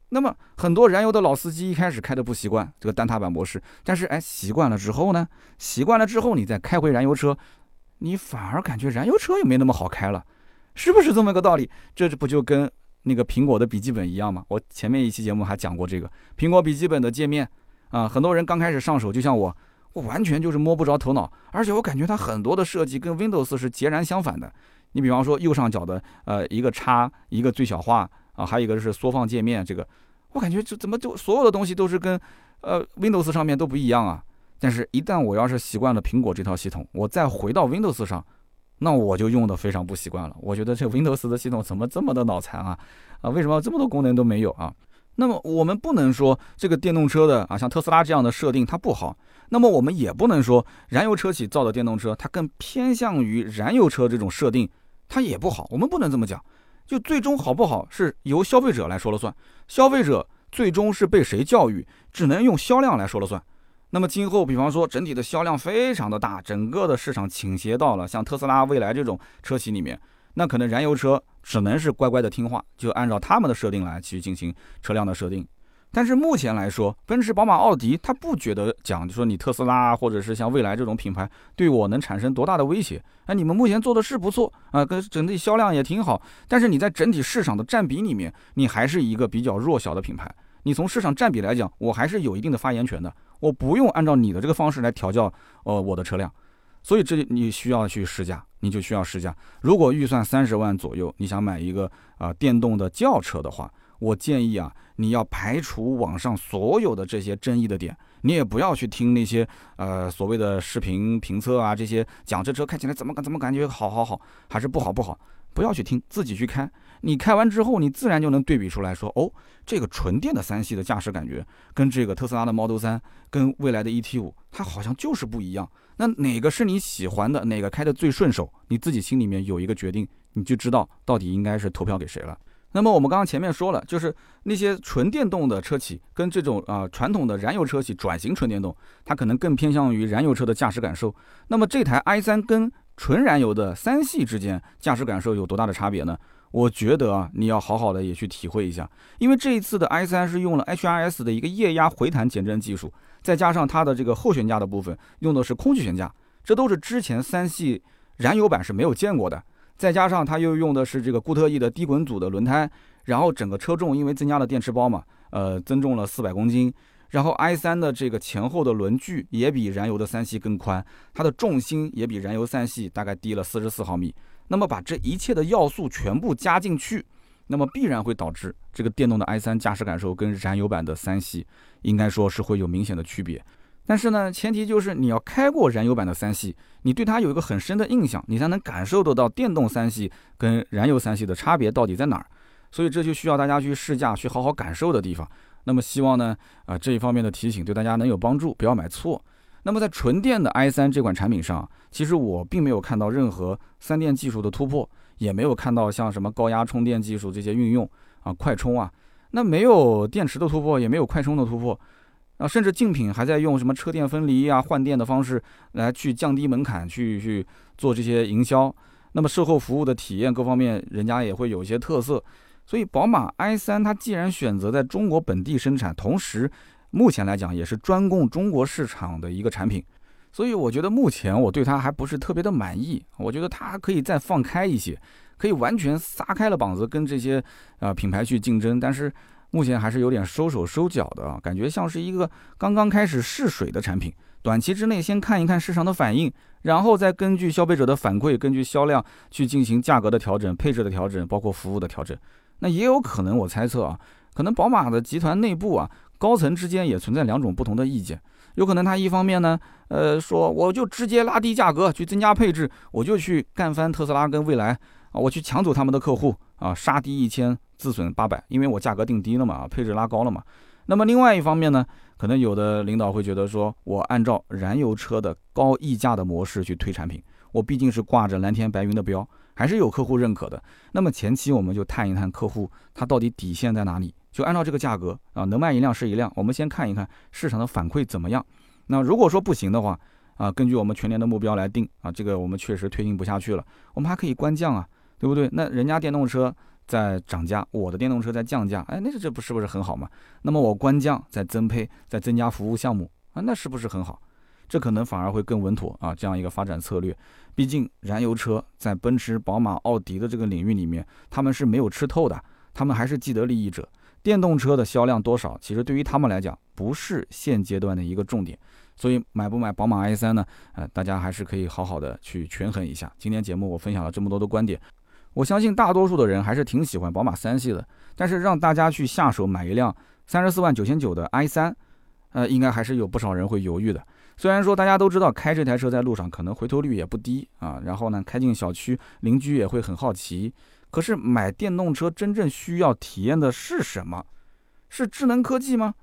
那么很多燃油的老司机一开始开的不习惯这个单踏板模式，但是哎习惯了之后呢？习惯了之后你再开回燃油车，你反而感觉燃油车也没那么好开了，是不是这么个道理？这不就跟？那个苹果的笔记本一样吗？我前面一期节目还讲过这个苹果笔记本的界面啊，很多人刚开始上手，就像我，我完全就是摸不着头脑，而且我感觉它很多的设计跟 Windows 是截然相反的。你比方说右上角的呃一个叉，一个最小化啊，还有一个是缩放界面，这个我感觉这怎么就所有的东西都是跟呃 Windows 上面都不一样啊？但是，一旦我要是习惯了苹果这套系统，我再回到 Windows 上。那我就用的非常不习惯了。我觉得这 Windows 的系统怎么这么的脑残啊？啊，为什么这么多功能都没有啊？那么我们不能说这个电动车的啊，像特斯拉这样的设定它不好。那么我们也不能说燃油车企造的电动车它更偏向于燃油车这种设定，它也不好。我们不能这么讲。就最终好不好是由消费者来说了算。消费者最终是被谁教育，只能用销量来说了算。那么今后，比方说整体的销量非常的大，整个的市场倾斜到了像特斯拉、蔚来这种车企里面，那可能燃油车只能是乖乖的听话，就按照他们的设定来去进行车辆的设定。但是目前来说，奔驰、宝马、奥迪，他不觉得讲，就说你特斯拉或者是像蔚来这种品牌对我能产生多大的威胁？哎，你们目前做的是不错啊，跟整体销量也挺好，但是你在整体市场的占比里面，你还是一个比较弱小的品牌。你从市场占比来讲，我还是有一定的发言权的。我不用按照你的这个方式来调教，呃，我的车辆。所以这你需要去试驾，你就需要试驾。如果预算三十万左右，你想买一个啊电动的轿车的话，我建议啊，你要排除网上所有的这些争议的点，你也不要去听那些呃所谓的视频评测啊，这些讲这车开起来怎么怎么感觉好好好，还是不好不好，不要去听，自己去开。你开完之后，你自然就能对比出来说，哦，这个纯电的三系的驾驶感觉，跟这个特斯拉的 Model 3，跟未来的 ET5，它好像就是不一样。那哪个是你喜欢的，哪个开的最顺手，你自己心里面有一个决定，你就知道到底应该是投票给谁了。那么我们刚刚前面说了，就是那些纯电动的车企跟这种啊传统的燃油车企转型纯电动，它可能更偏向于燃油车的驾驶感受。那么这台 i3 跟纯燃油的三系之间驾驶感受有多大的差别呢？我觉得啊，你要好好的也去体会一下，因为这一次的 i3 是用了 HRS 的一个液压回弹减震技术，再加上它的这个后悬架的部分用的是空气悬架，这都是之前三系燃油版是没有见过的。再加上它又用的是这个固特异的低滚阻的轮胎，然后整个车重因为增加了电池包嘛，呃，增重了四百公斤。然后 i3 的这个前后的轮距也比燃油的三系更宽，它的重心也比燃油三系大概低了四十四毫米。那么把这一切的要素全部加进去，那么必然会导致这个电动的 i3 驾驶感受跟燃油版的三系应该说是会有明显的区别。但是呢，前提就是你要开过燃油版的三系，你对它有一个很深的印象，你才能感受得到电动三系跟燃油三系的差别到底在哪儿。所以这就需要大家去试驾，去好好感受的地方。那么希望呢，啊这一方面的提醒对大家能有帮助，不要买错。那么在纯电的 i3 这款产品上，其实我并没有看到任何三电技术的突破，也没有看到像什么高压充电技术这些运用啊，快充啊，那没有电池的突破，也没有快充的突破，啊，甚至竞品还在用什么车电分离啊、换电的方式来去降低门槛，去去做这些营销。那么售后服务的体验各方面，人家也会有一些特色。所以宝马 i3 它既然选择在中国本地生产，同时目前来讲也是专供中国市场的一个产品，所以我觉得目前我对它还不是特别的满意。我觉得它可以再放开一些，可以完全撒开了膀子跟这些呃品牌去竞争。但是目前还是有点收手收脚的啊，感觉像是一个刚刚开始试水的产品。短期之内先看一看市场的反应，然后再根据消费者的反馈，根据销量去进行价格的调整、配置的调整，包括服务的调整。那也有可能，我猜测啊，可能宝马的集团内部啊。高层之间也存在两种不同的意见，有可能他一方面呢，呃，说我就直接拉低价格去增加配置，我就去干翻特斯拉跟蔚来啊，我去抢走他们的客户啊，杀低一千自损八百，因为我价格定低了嘛，配置拉高了嘛。那么另外一方面呢，可能有的领导会觉得说，我按照燃油车的高溢价的模式去推产品，我毕竟是挂着蓝天白云的标，还是有客户认可的。那么前期我们就探一探客户他到底底线在哪里。就按照这个价格啊，能卖一辆是一辆。我们先看一看市场的反馈怎么样。那如果说不行的话啊，根据我们全年的目标来定啊，这个我们确实推进不下去了，我们还可以关降啊，对不对？那人家电动车在涨价，我的电动车在降价，哎，那这这不是不是很好嘛？那么我官降再增配，再增加服务项目啊，那是不是很好？这可能反而会更稳妥啊，这样一个发展策略。毕竟燃油车在奔驰、宝马、奥迪的这个领域里面，他们是没有吃透的，他们还是既得利益者。电动车的销量多少，其实对于他们来讲不是现阶段的一个重点，所以买不买宝马 i3 呢？呃，大家还是可以好好的去权衡一下。今天节目我分享了这么多的观点，我相信大多数的人还是挺喜欢宝马三系的，但是让大家去下手买一辆三十四万九千九的 i 三呃，应该还是有不少人会犹豫的。虽然说大家都知道开这台车在路上可能回头率也不低啊，然后呢开进小区邻居也会很好奇。可是买电动车真正需要体验的是什么？是智能科技吗？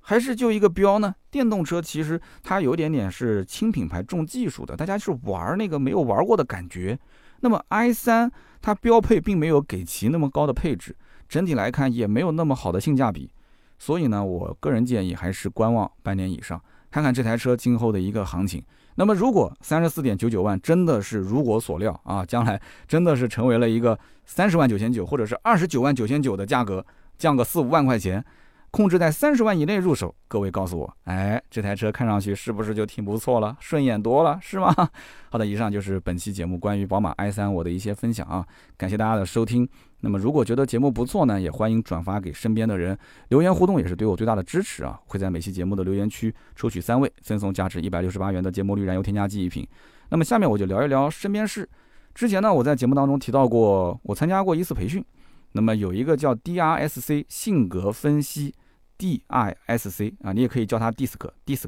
还是就一个标呢？电动车其实它有点点是轻品牌重技术的，大家是玩那个没有玩过的感觉。那么 i 三它标配并没有给其那么高的配置，整体来看也没有那么好的性价比。所以呢，我个人建议还是观望半年以上，看看这台车今后的一个行情。那么，如果三十四点九九万真的是如我所料啊，将来真的是成为了一个三十万九千九或者是二十九万九千九的价格，降个四五万块钱。控制在三十万以内入手，各位告诉我，哎，这台车看上去是不是就挺不错了，顺眼多了，是吗？<laughs> 好的，以上就是本期节目关于宝马 i3 我的一些分享啊，感谢大家的收听。那么如果觉得节目不错呢，也欢迎转发给身边的人，留言互动也是对我最大的支持啊。会在每期节目的留言区抽取三位，赠送价值一百六十八元的节末绿燃油添加剂一瓶。那么下面我就聊一聊身边事。之前呢，我在节目当中提到过，我参加过一次培训。那么有一个叫 DRSC 性格分析，DISC 啊，你也可以叫它 DISC，DISC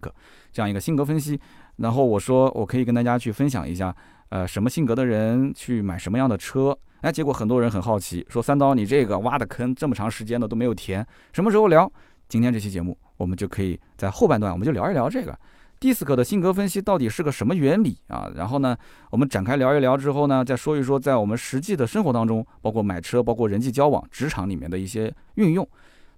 这样一个性格分析。然后我说我可以跟大家去分享一下，呃，什么性格的人去买什么样的车。哎，结果很多人很好奇，说三刀你这个挖的坑这么长时间了都没有填，什么时候聊？今天这期节目我们就可以在后半段我们就聊一聊这个。DISC 的性格分析到底是个什么原理啊？然后呢，我们展开聊一聊之后呢，再说一说在我们实际的生活当中，包括买车、包括人际交往、职场里面的一些运用。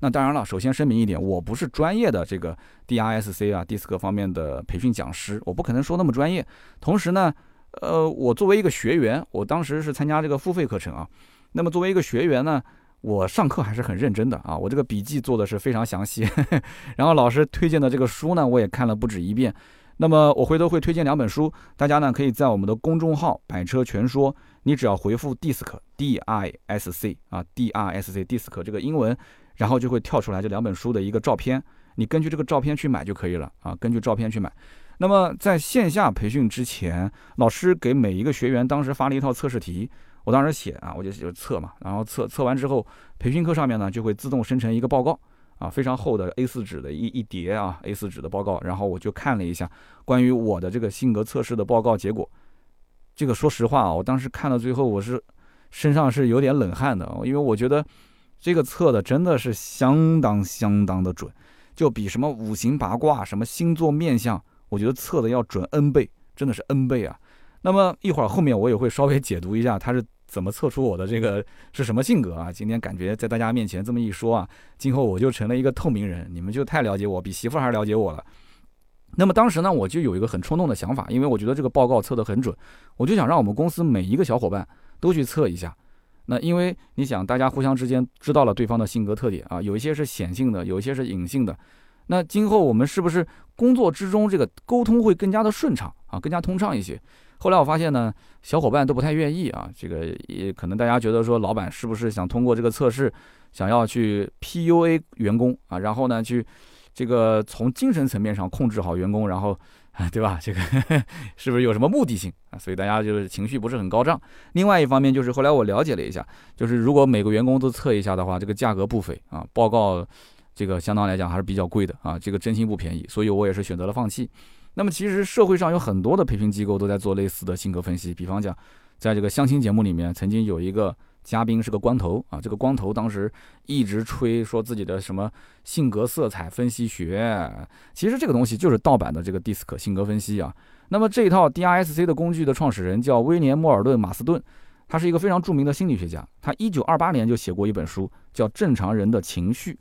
那当然了，首先声明一点，我不是专业的这个 DRSC 啊 DISC 方面的培训讲师，我不可能说那么专业。同时呢，呃，我作为一个学员，我当时是参加这个付费课程啊。那么作为一个学员呢？我上课还是很认真的啊，我这个笔记做的是非常详细，<laughs> 然后老师推荐的这个书呢，我也看了不止一遍。那么我回头会推荐两本书，大家呢可以在我们的公众号“百车全说”，你只要回复 “disc d i s c” 啊，“d i s c disc” 这个英文，然后就会跳出来这两本书的一个照片，你根据这个照片去买就可以了啊，根据照片去买。那么在线下培训之前，老师给每一个学员当时发了一套测试题。我当时写啊，我就就测嘛，然后测测完之后，培训课上面呢就会自动生成一个报告啊，非常厚的 A4 纸的一一叠啊，A4 纸的报告，然后我就看了一下关于我的这个性格测试的报告结果。这个说实话啊，我当时看到最后，我是身上是有点冷汗的，因为我觉得这个测的真的是相当相当的准，就比什么五行八卦、什么星座面相，我觉得测的要准 N 倍，真的是 N 倍啊。那么一会儿后面我也会稍微解读一下他是怎么测出我的这个 <laughs> 是什么性格啊。今天感觉在大家面前这么一说啊，今后我就成了一个透明人，你们就太了解我，比媳妇还了解我了。那么当时呢，我就有一个很冲动的想法，因为我觉得这个报告测得很准，我就想让我们公司每一个小伙伴都去测一下。那因为你想，大家互相之间知道了对方的性格特点啊，有一些是显性的，有一些是隐性的。那今后我们是不是工作之中这个沟通会更加的顺畅啊，更加通畅一些？后来我发现呢，小伙伴都不太愿意啊，这个也可能大家觉得说，老板是不是想通过这个测试，想要去 PUA 员工啊，然后呢去这个从精神层面上控制好员工，然后。啊，<laughs> 对吧？这个 <laughs> 是不是有什么目的性啊？所以大家就是情绪不是很高涨。另外一方面就是后来我了解了一下，就是如果每个员工都测一下的话，这个价格不菲啊。报告这个相当来讲还是比较贵的啊，这个真心不便宜。所以我也是选择了放弃。那么其实社会上有很多的培训机构都在做类似的性格分析，比方讲，在这个相亲节目里面曾经有一个。嘉宾是个光头啊，这个光头当时一直吹说自己的什么性格色彩分析学，其实这个东西就是盗版的这个 DISC 性格分析啊。那么这一套 DISC 的工具的创始人叫威廉·莫尔顿·马斯顿，他是一个非常著名的心理学家，他一九二八年就写过一本书叫《正常人的情绪》。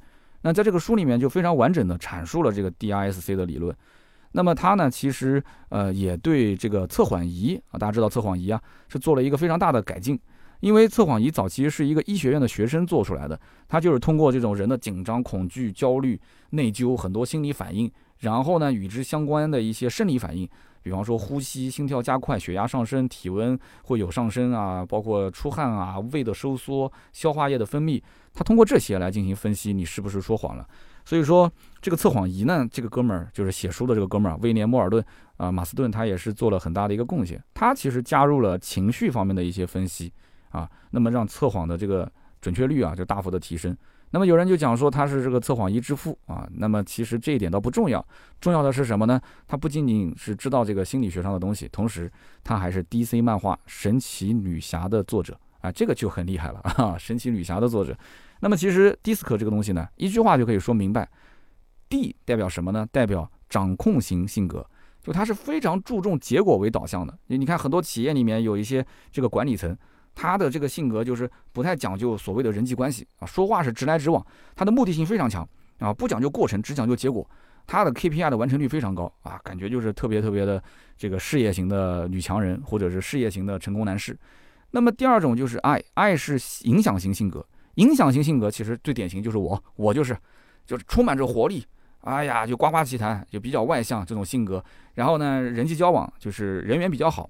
那在这个书里面就非常完整的阐述了这个 DISC 的理论。那么他呢，其实呃也对这个测谎仪啊，大家知道测谎仪啊是做了一个非常大的改进。因为测谎仪早期是一个医学院的学生做出来的，他就是通过这种人的紧张、恐惧、焦虑、内疚很多心理反应，然后呢与之相关的一些生理反应，比方说呼吸、心跳加快、血压上升、体温会有上升啊，包括出汗啊、胃的收缩、消化液的分泌，他通过这些来进行分析你是不是说谎了。所以说这个测谎仪呢，这个哥们儿就是写书的这个哥们儿威廉·莫尔顿啊，马斯顿他也是做了很大的一个贡献，他其实加入了情绪方面的一些分析。啊，那么让测谎的这个准确率啊就大幅的提升。那么有人就讲说他是这个测谎仪之父啊，那么其实这一点倒不重要，重要的是什么呢？他不仅仅是知道这个心理学上的东西，同时他还是 DC 漫画《神奇女侠》的作者啊，这个就很厉害了啊，《神奇女侠》的作者。那么其实 DISC 这个东西呢，一句话就可以说明白，D 代表什么呢？代表掌控型性格，就他是非常注重结果为导向的。你你看很多企业里面有一些这个管理层。他的这个性格就是不太讲究所谓的人际关系啊，说话是直来直往，他的目的性非常强啊，不讲究过程，只讲究结果。他的 KPI 的完成率非常高啊，感觉就是特别特别的这个事业型的女强人，或者是事业型的成功男士。那么第二种就是 I，I 是影响型性格，影响型性格其实最典型就是我，我就是就是充满着活力，哎呀就呱呱其谈，就比较外向这种性格。然后呢，人际交往就是人缘比较好。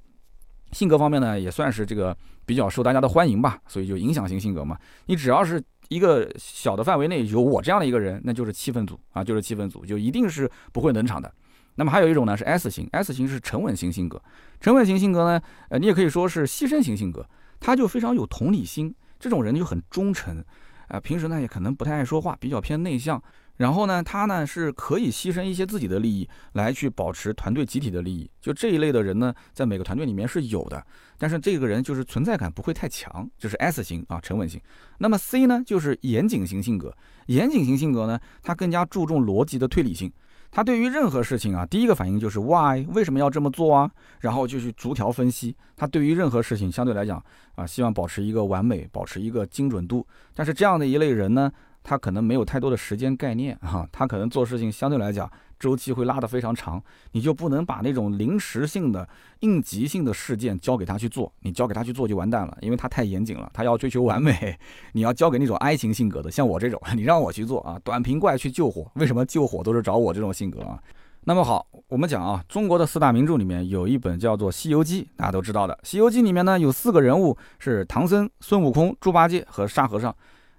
性格方面呢，也算是这个比较受大家的欢迎吧，所以就影响型性格嘛。你只要是一个小的范围内有我这样的一个人，那就是气氛组啊，就是气氛组，就一定是不会冷场的。那么还有一种呢是 S 型，S 型是沉稳型性格。沉稳型性格呢，呃，你也可以说是牺牲型性格，他就非常有同理心，这种人就很忠诚，啊，平时呢也可能不太爱说话，比较偏内向。然后呢，他呢是可以牺牲一些自己的利益来去保持团队集体的利益。就这一类的人呢，在每个团队里面是有的，但是这个人就是存在感不会太强，就是 S 型啊，沉稳型。那么 C 呢，就是严谨型性格。严谨型性格呢，他更加注重逻辑的推理性。他对于任何事情啊，第一个反应就是 Why？为什么要这么做啊？然后就去逐条分析。他对于任何事情相对来讲啊，希望保持一个完美，保持一个精准度。但是这样的一类人呢？他可能没有太多的时间概念啊，他可能做事情相对来讲周期会拉得非常长，你就不能把那种临时性的、应急性的事件交给他去做，你交给他去做就完蛋了，因为他太严谨了，他要追求完美。<laughs> 你要交给那种 I 型性格的，像我这种，<laughs> 你让我去做啊，短平怪去救火，为什么救火都是找我这种性格啊？那么好，我们讲啊，中国的四大名著里面有一本叫做《西游记》，大家都知道的，《西游记》里面呢有四个人物是唐僧、孙悟空、猪八戒和沙和尚。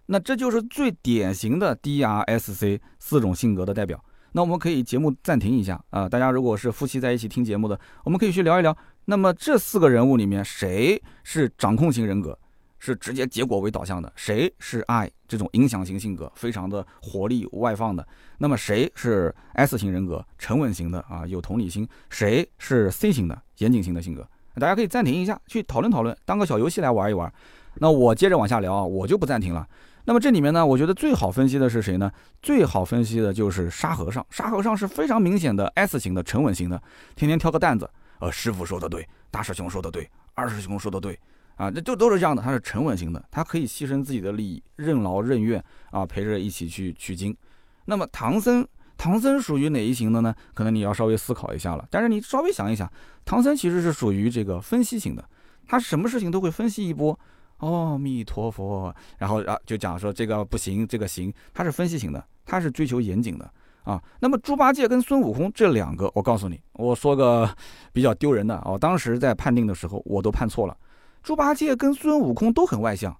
那这就是最典型的 D R S C 四种性格的代表。那我们可以节目暂停一下啊，大家如果是夫妻在一起听节目的，我们可以去聊一聊。那么这四个人物里面，谁是掌控型人格，是直接结果为导向的？谁是 I 这种影响型性格，非常的活力外放的？那么谁是 S 型人格，沉稳型的啊，有同理心？谁是 C 型的，严谨型的性格？大家可以暂停一下，去讨论讨论，当个小游戏来玩一玩。那我接着往下聊啊，我就不暂停了。那么这里面呢，我觉得最好分析的是谁呢？最好分析的就是沙和尚。沙和尚是非常明显的 S 型的沉稳型的，天天挑个担子。呃，师傅说的对，大师兄说的对，二师兄说的对，啊，这就都是这样的。他是沉稳型的，他可以牺牲自己的利益，任劳任怨啊，陪着一起去取经。那么唐僧，唐僧属于哪一型的呢？可能你要稍微思考一下了。但是你稍微想一想，唐僧其实是属于这个分析型的，他什么事情都会分析一波。阿弥陀佛，然后啊就讲说这个不行，这个行，他是分析型的，他是追求严谨的啊。那么猪八戒跟孙悟空这两个，我告诉你，我说个比较丢人的哦，当时在判定的时候我都判错了。猪八戒跟孙悟空都很外向，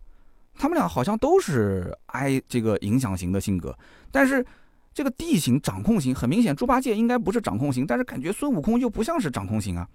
他们俩好像都是挨这个影响型的性格，但是这个 D 型掌控型很明显，猪八戒应该不是掌控型，但是感觉孙悟空又不像是掌控型啊。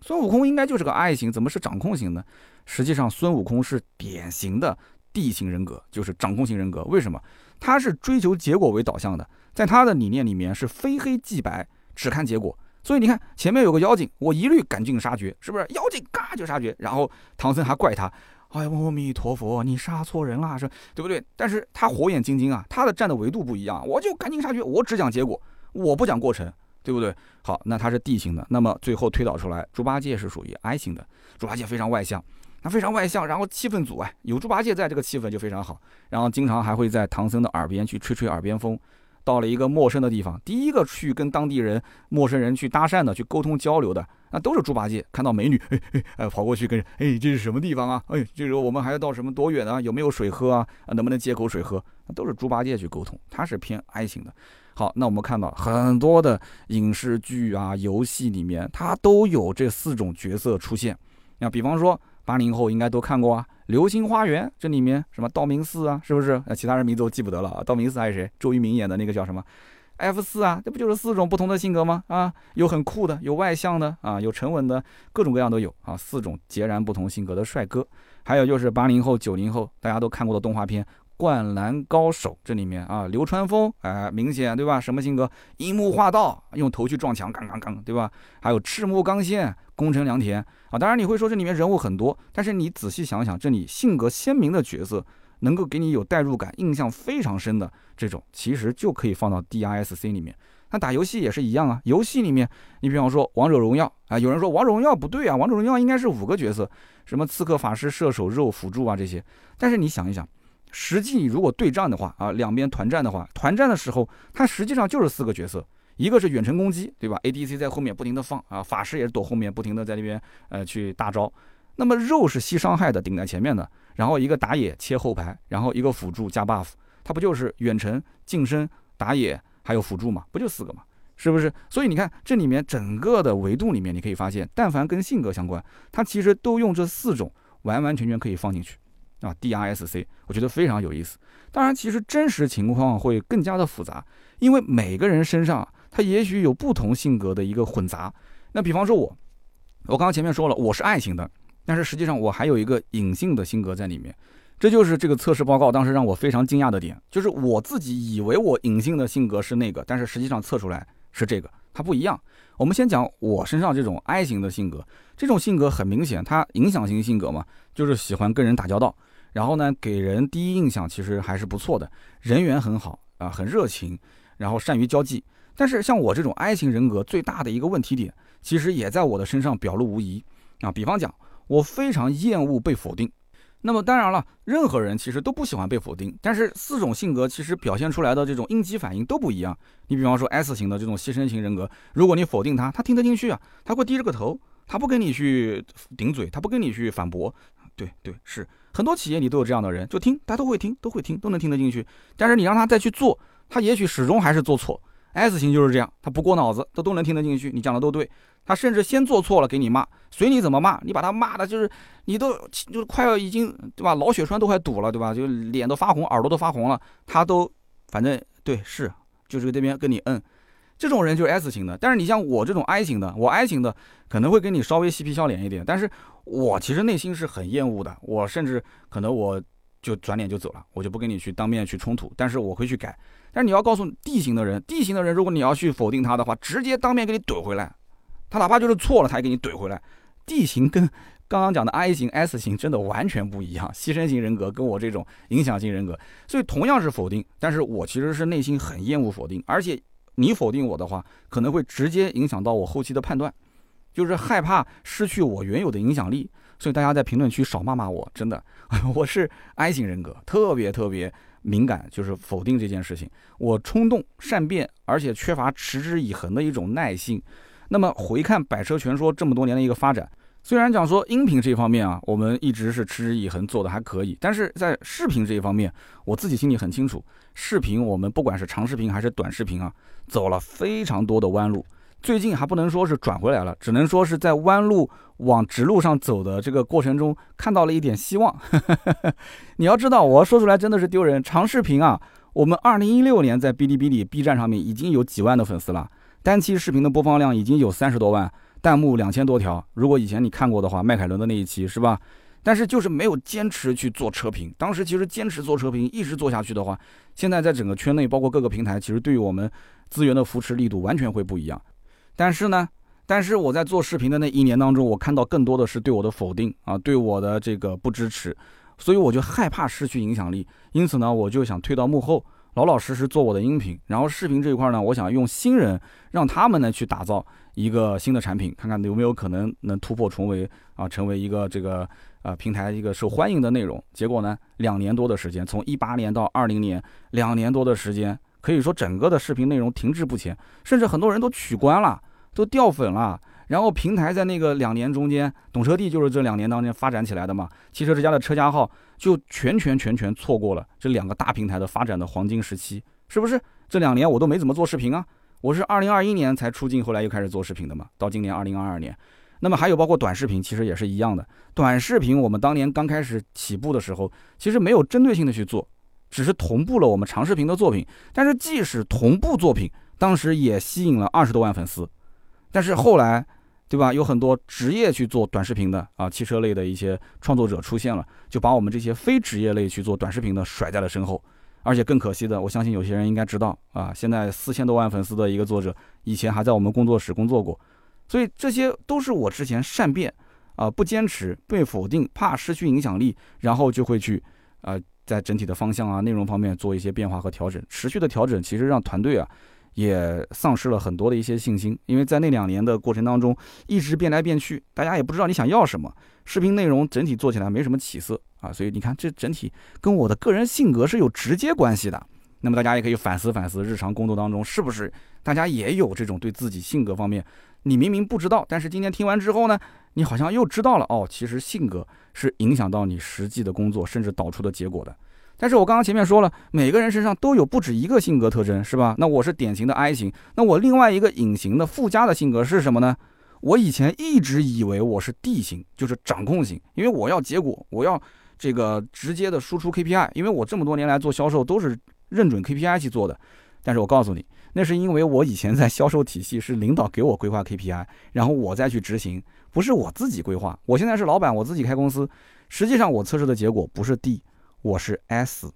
孙悟空应该就是个爱型，怎么是掌控型呢？实际上，孙悟空是典型的 D 型人格，就是掌控型人格。为什么？他是追求结果为导向的，在他的理念里面是非黑即白，只看结果。所以你看，前面有个妖精，我一律赶尽杀绝，是不是？妖精嘎就杀绝，然后唐僧还怪他，哎呀，阿弥陀佛，你杀错人了，是，对不对？但是他火眼金睛啊，他的站的维度不一样，我就赶尽杀绝，我只讲结果，我不讲过程。对不对？好，那它是 D 型的，那么最后推导出来，猪八戒是属于 I 型的。猪八戒非常外向，他非常外向，然后气氛组啊，有猪八戒在这个气氛就非常好，然后经常还会在唐僧的耳边去吹吹耳边风。到了一个陌生的地方，第一个去跟当地人、陌生人去搭讪的、去沟通交流的，那都是猪八戒。看到美女，哎哎，跑过去跟，哎，这是什么地方啊？哎，这时候我们还要到什么多远啊？有没有水喝啊？能不能接口水喝？那都是猪八戒去沟通，他是偏 I 型的。好，那我们看到很多的影视剧啊、游戏里面，它都有这四种角色出现。那比方说，八零后应该都看过啊，《流星花园》这里面什么道明寺啊，是不是？呃，其他人名字我记不得了啊。道明寺还是谁？周渝民演的那个叫什么？F 四啊，这不就是四种不同的性格吗？啊，有很酷的，有外向的啊，有沉稳的，各种各样都有啊，四种截然不同性格的帅哥。还有就是八零后、九零后大家都看过的动画片。灌篮高手这里面啊，流川枫，哎，明显对吧？什么性格？樱木花道，用头去撞墙，杠杠杠，对吧？还有赤木刚宪，宫城良田啊。当然你会说这里面人物很多，但是你仔细想想，这里性格鲜明的角色，能够给你有代入感、印象非常深的这种，其实就可以放到 D I S C 里面。那打游戏也是一样啊，游戏里面，你比方说王者荣耀啊，有人说王者荣耀不对啊，王者荣耀应该是五个角色，什么刺客、法师、射手、肉、辅助啊这些。但是你想一想。实际你如果对战的话啊，两边团战的话，团战的时候，它实际上就是四个角色，一个是远程攻击，对吧？ADC 在后面不停的放啊，法师也是躲后面不停的在那边呃去大招。那么肉是吸伤害的，顶在前面的，然后一个打野切后排，然后一个辅助加 buff，它不就是远程、近身、打野还有辅助嘛？不就四个嘛？是不是？所以你看这里面整个的维度里面，你可以发现，但凡跟性格相关，它其实都用这四种完完全全可以放进去。啊，D R S C，我觉得非常有意思。当然，其实真实情况会更加的复杂，因为每个人身上他也许有不同性格的一个混杂。那比方说我，我刚刚前面说了，我是爱情的，但是实际上我还有一个隐性的性格在里面。这就是这个测试报告当时让我非常惊讶的点，就是我自己以为我隐性的性格是那个，但是实际上测出来是这个，它不一样。我们先讲我身上这种 I 型的性格，这种性格很明显，它影响型性格嘛，就是喜欢跟人打交道。然后呢，给人第一印象其实还是不错的，人缘很好啊，很热情，然后善于交际。但是像我这种 I 型人格，最大的一个问题点，其实也在我的身上表露无遗啊。比方讲，我非常厌恶被否定。那么当然了，任何人其实都不喜欢被否定，但是四种性格其实表现出来的这种应激反应都不一样。你比方说 S 型的这种牺牲型人格，如果你否定他，他听得进去啊，他会低着个头，他不跟你去顶嘴，他不跟你去反驳。对对是。很多企业里都有这样的人，就听，大家都会听，都会听，都能听得进去。但是你让他再去做，他也许始终还是做错。S 型就是这样，他不过脑子，他都能听得进去。你讲的都对，他甚至先做错了给你骂，随你怎么骂，你把他骂的就是，你都就是快要已经对吧，脑血栓都快堵了，对吧？就脸都发红，耳朵都发红了，他都反正对是，就是这边跟你嗯。这种人就是 S 型的，但是你像我这种 I 型的，我 I 型的可能会跟你稍微嬉皮笑脸一点，但是我其实内心是很厌恶的，我甚至可能我就转脸就走了，我就不跟你去当面去冲突，但是我会去改。但是你要告诉 D 型的人，D 型的人如果你要去否定他的话，直接当面给你怼回来，他哪怕就是错了，他也给你怼回来。D 型跟刚刚讲的 I 型、S 型真的完全不一样，牺牲型人格跟我这种影响型人格，所以同样是否定，但是我其实是内心很厌恶否定，而且你否定我的话，可能会直接影响到我后期的判断，就是害怕失去我原有的影响力，所以大家在评论区少骂骂我，真的，<laughs> 我是 I 型人格，特别特别敏感，就是否定这件事情，我冲动善变，而且缺乏持之以恒的一种耐性。那么回看百车全说这么多年的一个发展。虽然讲说音频这方面啊，我们一直是持之以恒做的还可以，但是在视频这一方面，我自己心里很清楚，视频我们不管是长视频还是短视频啊，走了非常多的弯路。最近还不能说是转回来了，只能说是在弯路往直路上走的这个过程中看到了一点希望。<laughs> 你要知道，我说出来真的是丢人。长视频啊，我们二零一六年在哔哩哔哩、B 站上面已经有几万的粉丝了，单期视频的播放量已经有三十多万。弹幕两千多条，如果以前你看过的话，迈凯伦的那一期是吧？但是就是没有坚持去做车评。当时其实坚持做车评，一直做下去的话，现在在整个圈内，包括各个平台，其实对于我们资源的扶持力度完全会不一样。但是呢，但是我在做视频的那一年当中，我看到更多的是对我的否定啊，对我的这个不支持，所以我就害怕失去影响力，因此呢，我就想退到幕后。老老实实做我的音频，然后视频这一块呢，我想用新人让他们呢去打造一个新的产品，看看有没有可能能突破重围啊，成为一个这个呃平台一个受欢迎的内容。结果呢，两年多的时间，从一八年到二零年，两年多的时间，可以说整个的视频内容停滞不前，甚至很多人都取关了，都掉粉了。然后平台在那个两年中间，懂车帝就是这两年当中发展起来的嘛。汽车之家的车家号就全全全全错过了这两个大平台的发展的黄金时期，是不是？这两年我都没怎么做视频啊，我是二零二一年才出镜，后来又开始做视频的嘛。到今年二零二二年，那么还有包括短视频，其实也是一样的。短视频我们当年刚开始起步的时候，其实没有针对性的去做，只是同步了我们长视频的作品。但是即使同步作品，当时也吸引了二十多万粉丝，但是后来。对吧？有很多职业去做短视频的啊，汽车类的一些创作者出现了，就把我们这些非职业类去做短视频的甩在了身后。而且更可惜的，我相信有些人应该知道啊，现在四千多万粉丝的一个作者，以前还在我们工作室工作过。所以这些都是我之前善变啊，不坚持，被否定，怕失去影响力，然后就会去啊，在整体的方向啊、内容方面做一些变化和调整。持续的调整，其实让团队啊。也丧失了很多的一些信心，因为在那两年的过程当中，一直变来变去，大家也不知道你想要什么，视频内容整体做起来没什么起色啊，所以你看这整体跟我的个人性格是有直接关系的。那么大家也可以反思反思，日常工作当中是不是大家也有这种对自己性格方面，你明明不知道，但是今天听完之后呢，你好像又知道了哦，其实性格是影响到你实际的工作，甚至导出的结果的。但是我刚刚前面说了，每个人身上都有不止一个性格特征，是吧？那我是典型的 I 型，那我另外一个隐形的附加的性格是什么呢？我以前一直以为我是 D 型，就是掌控型，因为我要结果，我要这个直接的输出 KPI，因为我这么多年来做销售都是认准 KPI 去做的。但是我告诉你，那是因为我以前在销售体系是领导给我规划 KPI，然后我再去执行，不是我自己规划。我现在是老板，我自己开公司，实际上我测试的结果不是 D。我是 S，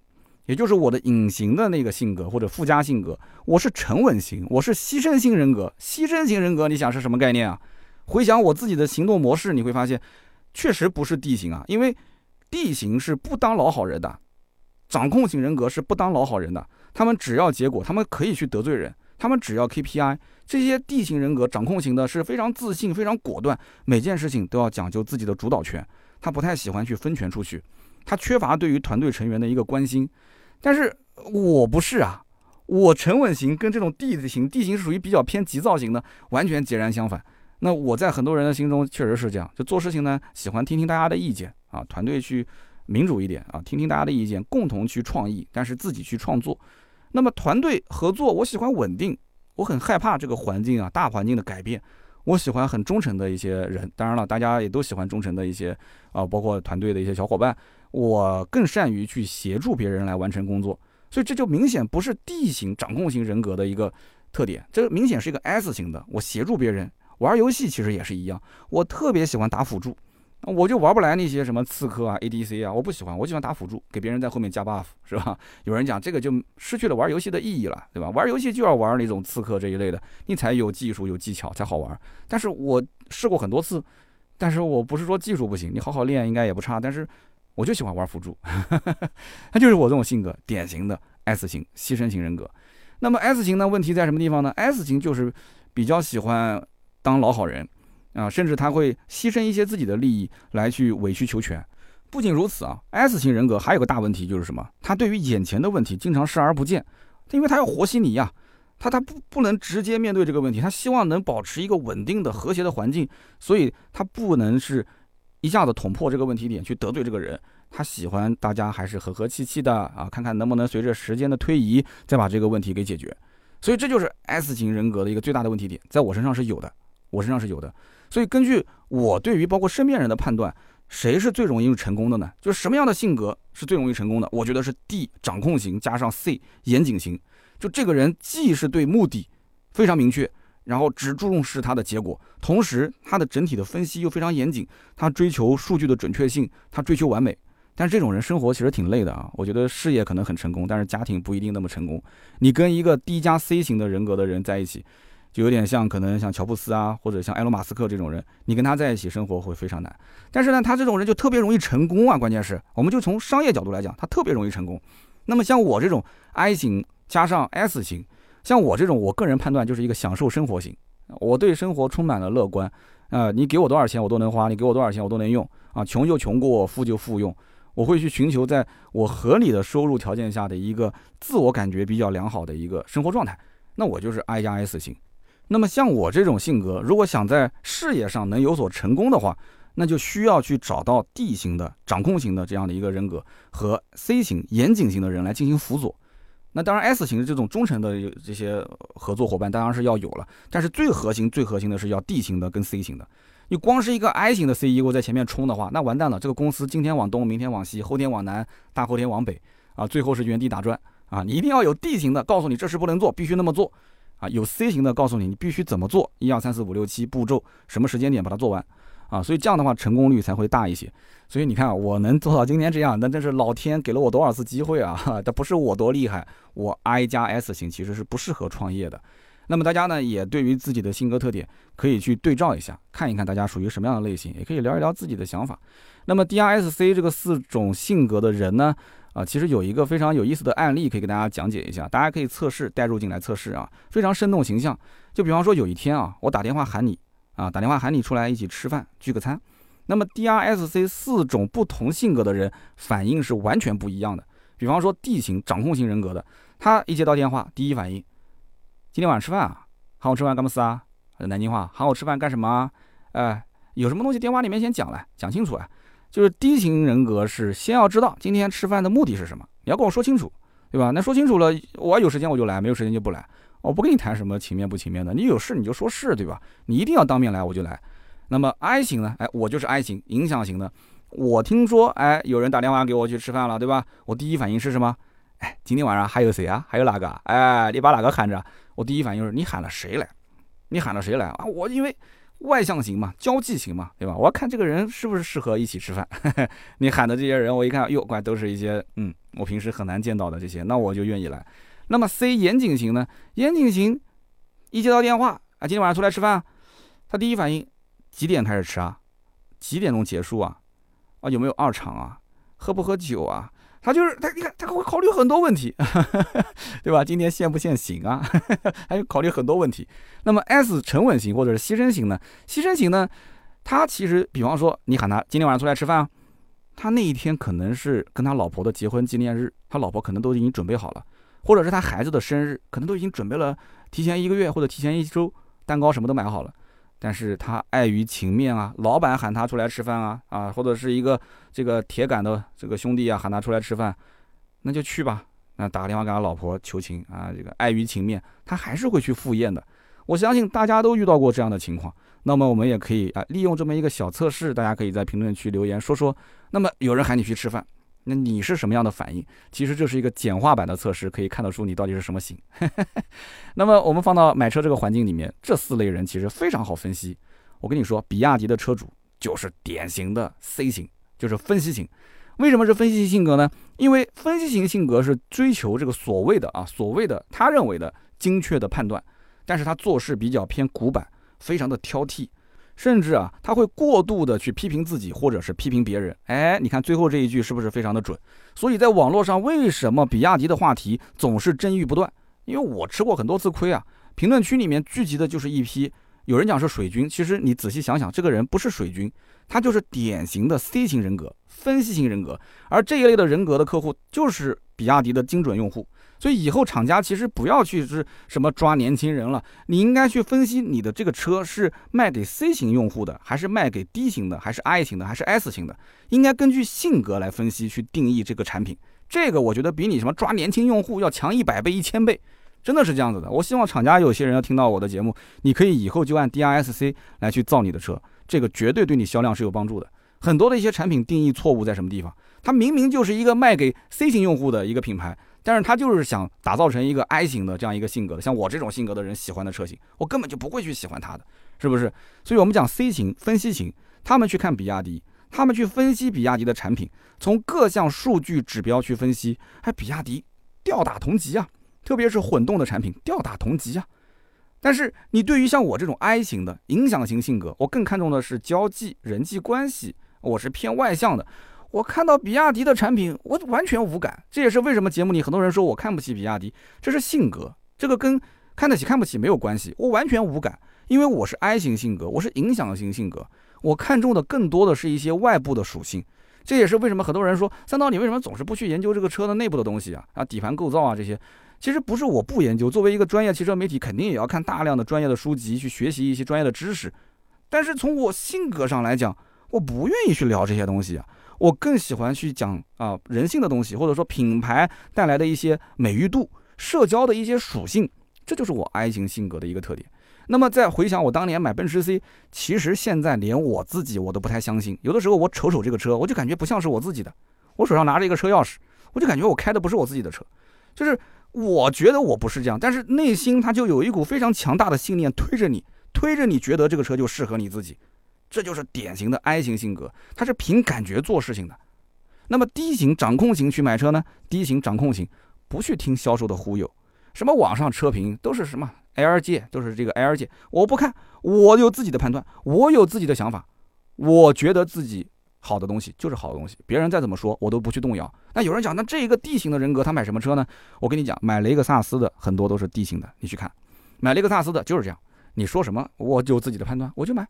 也就是我的隐形的那个性格或者附加性格，我是沉稳型，我是牺牲型人格。牺牲型人格，你想是什么概念啊？回想我自己的行动模式，你会发现，确实不是 D 型啊，因为 D 型是不当老好人的，掌控型人格是不当老好人的，他们只要结果，他们可以去得罪人，他们只要 KPI。这些 D 型人格，掌控型的是非常自信、非常果断，每件事情都要讲究自己的主导权，他不太喜欢去分权出去。他缺乏对于团队成员的一个关心，但是我不是啊，我沉稳型跟这种 D 型，D 型是属于比较偏急躁型的，完全截然相反。那我在很多人的心中确实是这样，就做事情呢，喜欢听听大家的意见啊，团队去民主一点啊，听听大家的意见，共同去创意，但是自己去创作。那么团队合作，我喜欢稳定，我很害怕这个环境啊，大环境的改变。我喜欢很忠诚的一些人，当然了，大家也都喜欢忠诚的一些啊，包括团队的一些小伙伴。我更善于去协助别人来完成工作，所以这就明显不是 D 型掌控型人格的一个特点，这明显是一个 S 型的。我协助别人玩游戏其实也是一样，我特别喜欢打辅助，我就玩不来那些什么刺客啊、ADC 啊，我不喜欢，我喜欢打辅助，给别人在后面加 buff，是吧？有人讲这个就失去了玩游戏的意义了，对吧？玩游戏就要玩那种刺客这一类的，你才有技术、有技巧才好玩。但是我试过很多次。但是我不是说技术不行，你好好练应该也不差。但是我就喜欢玩辅助，<laughs> 他就是我这种性格，典型的 S 型牺牲型人格。那么 S 型呢？问题在什么地方呢？S 型就是比较喜欢当老好人啊，甚至他会牺牲一些自己的利益来去委曲求全。不仅如此啊，S 型人格还有个大问题就是什么？他对于眼前的问题经常视而不见，因为他要和稀泥呀。他他不不能直接面对这个问题，他希望能保持一个稳定的、和谐的环境，所以他不能是一下子捅破这个问题点去得罪这个人。他喜欢大家还是和和气气的啊，看看能不能随着时间的推移再把这个问题给解决。所以这就是 S 型人格的一个最大的问题点，在我身上是有的，我身上是有的。所以根据我对于包括身边人的判断，谁是最容易成功的呢？就是什么样的性格是最容易成功的？我觉得是 D 掌控型加上 C 严谨型。就这个人既是对目的非常明确，然后只注重视他的结果，同时他的整体的分析又非常严谨，他追求数据的准确性，他追求完美。但是这种人生活其实挺累的啊，我觉得事业可能很成功，但是家庭不一定那么成功。你跟一个 D 加 C 型的人格的人在一起，就有点像可能像乔布斯啊，或者像埃隆马斯克这种人，你跟他在一起生活会非常难。但是呢，他这种人就特别容易成功啊，关键是我们就从商业角度来讲，他特别容易成功。那么像我这种 I 型。加上 S 型，像我这种，我个人判断就是一个享受生活型。我对生活充满了乐观，啊，你给我多少钱我都能花，你给我多少钱我都能用，啊，穷就穷过，富就富用。我会去寻求在我合理的收入条件下的一个自我感觉比较良好的一个生活状态。那我就是 I 加 S 型。那么像我这种性格，如果想在事业上能有所成功的话，那就需要去找到 D 型的掌控型的这样的一个人格和 C 型严谨型的人来进行辅佐。那当然，S 型的这种忠诚的这些合作伙伴当然是要有了，但是最核心、最核心的是要 D 型的跟 C 型的。你光是一个 I 型的 CEO 在前面冲的话，那完蛋了。这个公司今天往东，明天往西，后天往南，大后天往北，啊，最后是原地打转啊！你一定要有 D 型的，告诉你这事不能做，必须那么做，啊，有 C 型的告诉你你必须怎么做，一二三四五六七步骤，什么时间点把它做完。啊，所以这样的话成功率才会大一些。所以你看，我能做到今天这样，那真是老天给了我多少次机会啊！<laughs> 这不是我多厉害，我 I 加 S 型其实是不适合创业的。那么大家呢，也对于自己的性格特点可以去对照一下，看一看大家属于什么样的类型，也可以聊一聊自己的想法。那么 D R S C 这个四种性格的人呢，啊，其实有一个非常有意思的案例可以给大家讲解一下，大家可以测试带入进来测试啊，非常生动形象。就比方说有一天啊，我打电话喊你。啊，打电话喊你出来一起吃饭聚个餐，那么 D R S C 四种不同性格的人反应是完全不一样的。比方说 D 型掌控型人格的，他一接到电话，第一反应，今天晚上吃饭啊？喊我吃饭干么事啊？南京话，喊我吃饭干什么？哎，有什么东西电话里面先讲来，讲清楚啊。就是 D 型人格是先要知道今天吃饭的目的是什么，你要跟我说清楚，对吧？那说清楚了，我有时间我就来，没有时间就不来。我不跟你谈什么情面不情面的，你有事你就说事，对吧？你一定要当面来，我就来。那么 I 型呢？哎，我就是 I 型，影响型的。我听说，哎，有人打电话给我去吃饭了，对吧？我第一反应是什么？哎，今天晚上还有谁啊？还有哪个？哎，你把哪个喊着？我第一反应是你喊了谁来？你喊了谁来啊？我因为外向型嘛，交际型嘛，对吧？我要看这个人是不是适合一起吃饭。<laughs> 你喊的这些人，我一看，哟，怪都是一些，嗯，我平时很难见到的这些，那我就愿意来。那么 C 严谨型呢？严谨型一接到电话啊，今天晚上出来吃饭，他第一反应几点开始吃啊？几点钟结束啊？啊有没有二场啊？喝不喝酒啊？他就是他，你看他会考虑很多问题，<laughs> 对吧？今天限不限行啊？<laughs> 还有考虑很多问题。那么 S 沉稳型或者是牺牲型呢？牺牲型呢？他其实比方说你喊他今天晚上出来吃饭，他那一天可能是跟他老婆的结婚纪念日，他老婆可能都已经准备好了。或者是他孩子的生日，可能都已经准备了，提前一个月或者提前一周，蛋糕什么都买好了，但是他碍于情面啊，老板喊他出来吃饭啊，啊，或者是一个这个铁杆的这个兄弟啊喊他出来吃饭，那就去吧，那打个电话给他老婆求情啊，这个碍于情面，他还是会去赴宴的。我相信大家都遇到过这样的情况，那么我们也可以啊，利用这么一个小测试，大家可以在评论区留言说说，那么有人喊你去吃饭。那你是什么样的反应？其实这是一个简化版的测试，可以看得出你到底是什么型。<laughs> 那么我们放到买车这个环境里面，这四类人其实非常好分析。我跟你说，比亚迪的车主就是典型的 C 型，就是分析型。为什么是分析型性格呢？因为分析型性格是追求这个所谓的啊，所谓的他认为的精确的判断，但是他做事比较偏古板，非常的挑剔。甚至啊，他会过度的去批评自己，或者是批评别人。哎，你看最后这一句是不是非常的准？所以在网络上，为什么比亚迪的话题总是争议不断？因为我吃过很多次亏啊。评论区里面聚集的就是一批有人讲是水军，其实你仔细想想，这个人不是水军，他就是典型的 C 型人格、分析型人格。而这一类的人格的客户，就是比亚迪的精准用户。所以以后厂家其实不要去是什么抓年轻人了，你应该去分析你的这个车是卖给 C 型用户的，还是卖给 D 型的，还是 I 型的，还是 S 型的，应该根据性格来分析去定义这个产品。这个我觉得比你什么抓年轻用户要强一百倍、一千倍，真的是这样子的。我希望厂家有些人要听到我的节目，你可以以后就按 DRSC 来去造你的车，这个绝对对你销量是有帮助的。很多的一些产品定义错误在什么地方？它明明就是一个卖给 C 型用户的一个品牌。但是他就是想打造成一个 I 型的这样一个性格的，像我这种性格的人喜欢的车型，我根本就不会去喜欢它的，是不是？所以我们讲 C 型分析型，他们去看比亚迪，他们去分析比亚迪的产品，从各项数据指标去分析，哎，比亚迪吊打同级啊，特别是混动的产品吊打同级啊。但是你对于像我这种 I 型的影响型性格，我更看重的是交际、人际关系，我是偏外向的。我看到比亚迪的产品，我完全无感。这也是为什么节目里很多人说我看不起比亚迪，这是性格，这个跟看得起看不起没有关系。我完全无感，因为我是 I 型性格，我是影响型性格，我看重的更多的是一些外部的属性。这也是为什么很多人说三刀，你为什么总是不去研究这个车的内部的东西啊？啊，底盘构造啊这些，其实不是我不研究。作为一个专业汽车媒体，肯定也要看大量的专业的书籍，去学习一些专业的知识。但是从我性格上来讲，我不愿意去聊这些东西啊。我更喜欢去讲啊人性的东西，或者说品牌带来的一些美誉度、社交的一些属性，这就是我 I 型性格的一个特点。那么再回想我当年买奔驰 C，其实现在连我自己我都不太相信。有的时候我瞅瞅这个车，我就感觉不像是我自己的。我手上拿着一个车钥匙，我就感觉我开的不是我自己的车。就是我觉得我不是这样，但是内心它就有一股非常强大的信念推着你，推着你觉得这个车就适合你自己。这就是典型的 I 型性格，他是凭感觉做事情的。那么 D 型掌控型去买车呢？D 型掌控型不去听销售的忽悠，什么网上车评都是什么 L 界，都是这个 L 界，我不看，我有自己的判断，我有自己的想法，我觉得自己好的东西就是好的东西，别人再怎么说我都不去动摇。那有人讲，那这一个 D 型的人格他买什么车呢？我跟你讲，买雷克萨斯的很多都是 D 型的，你去看，买雷克萨斯的就是这样，你说什么我有自己的判断，我就买。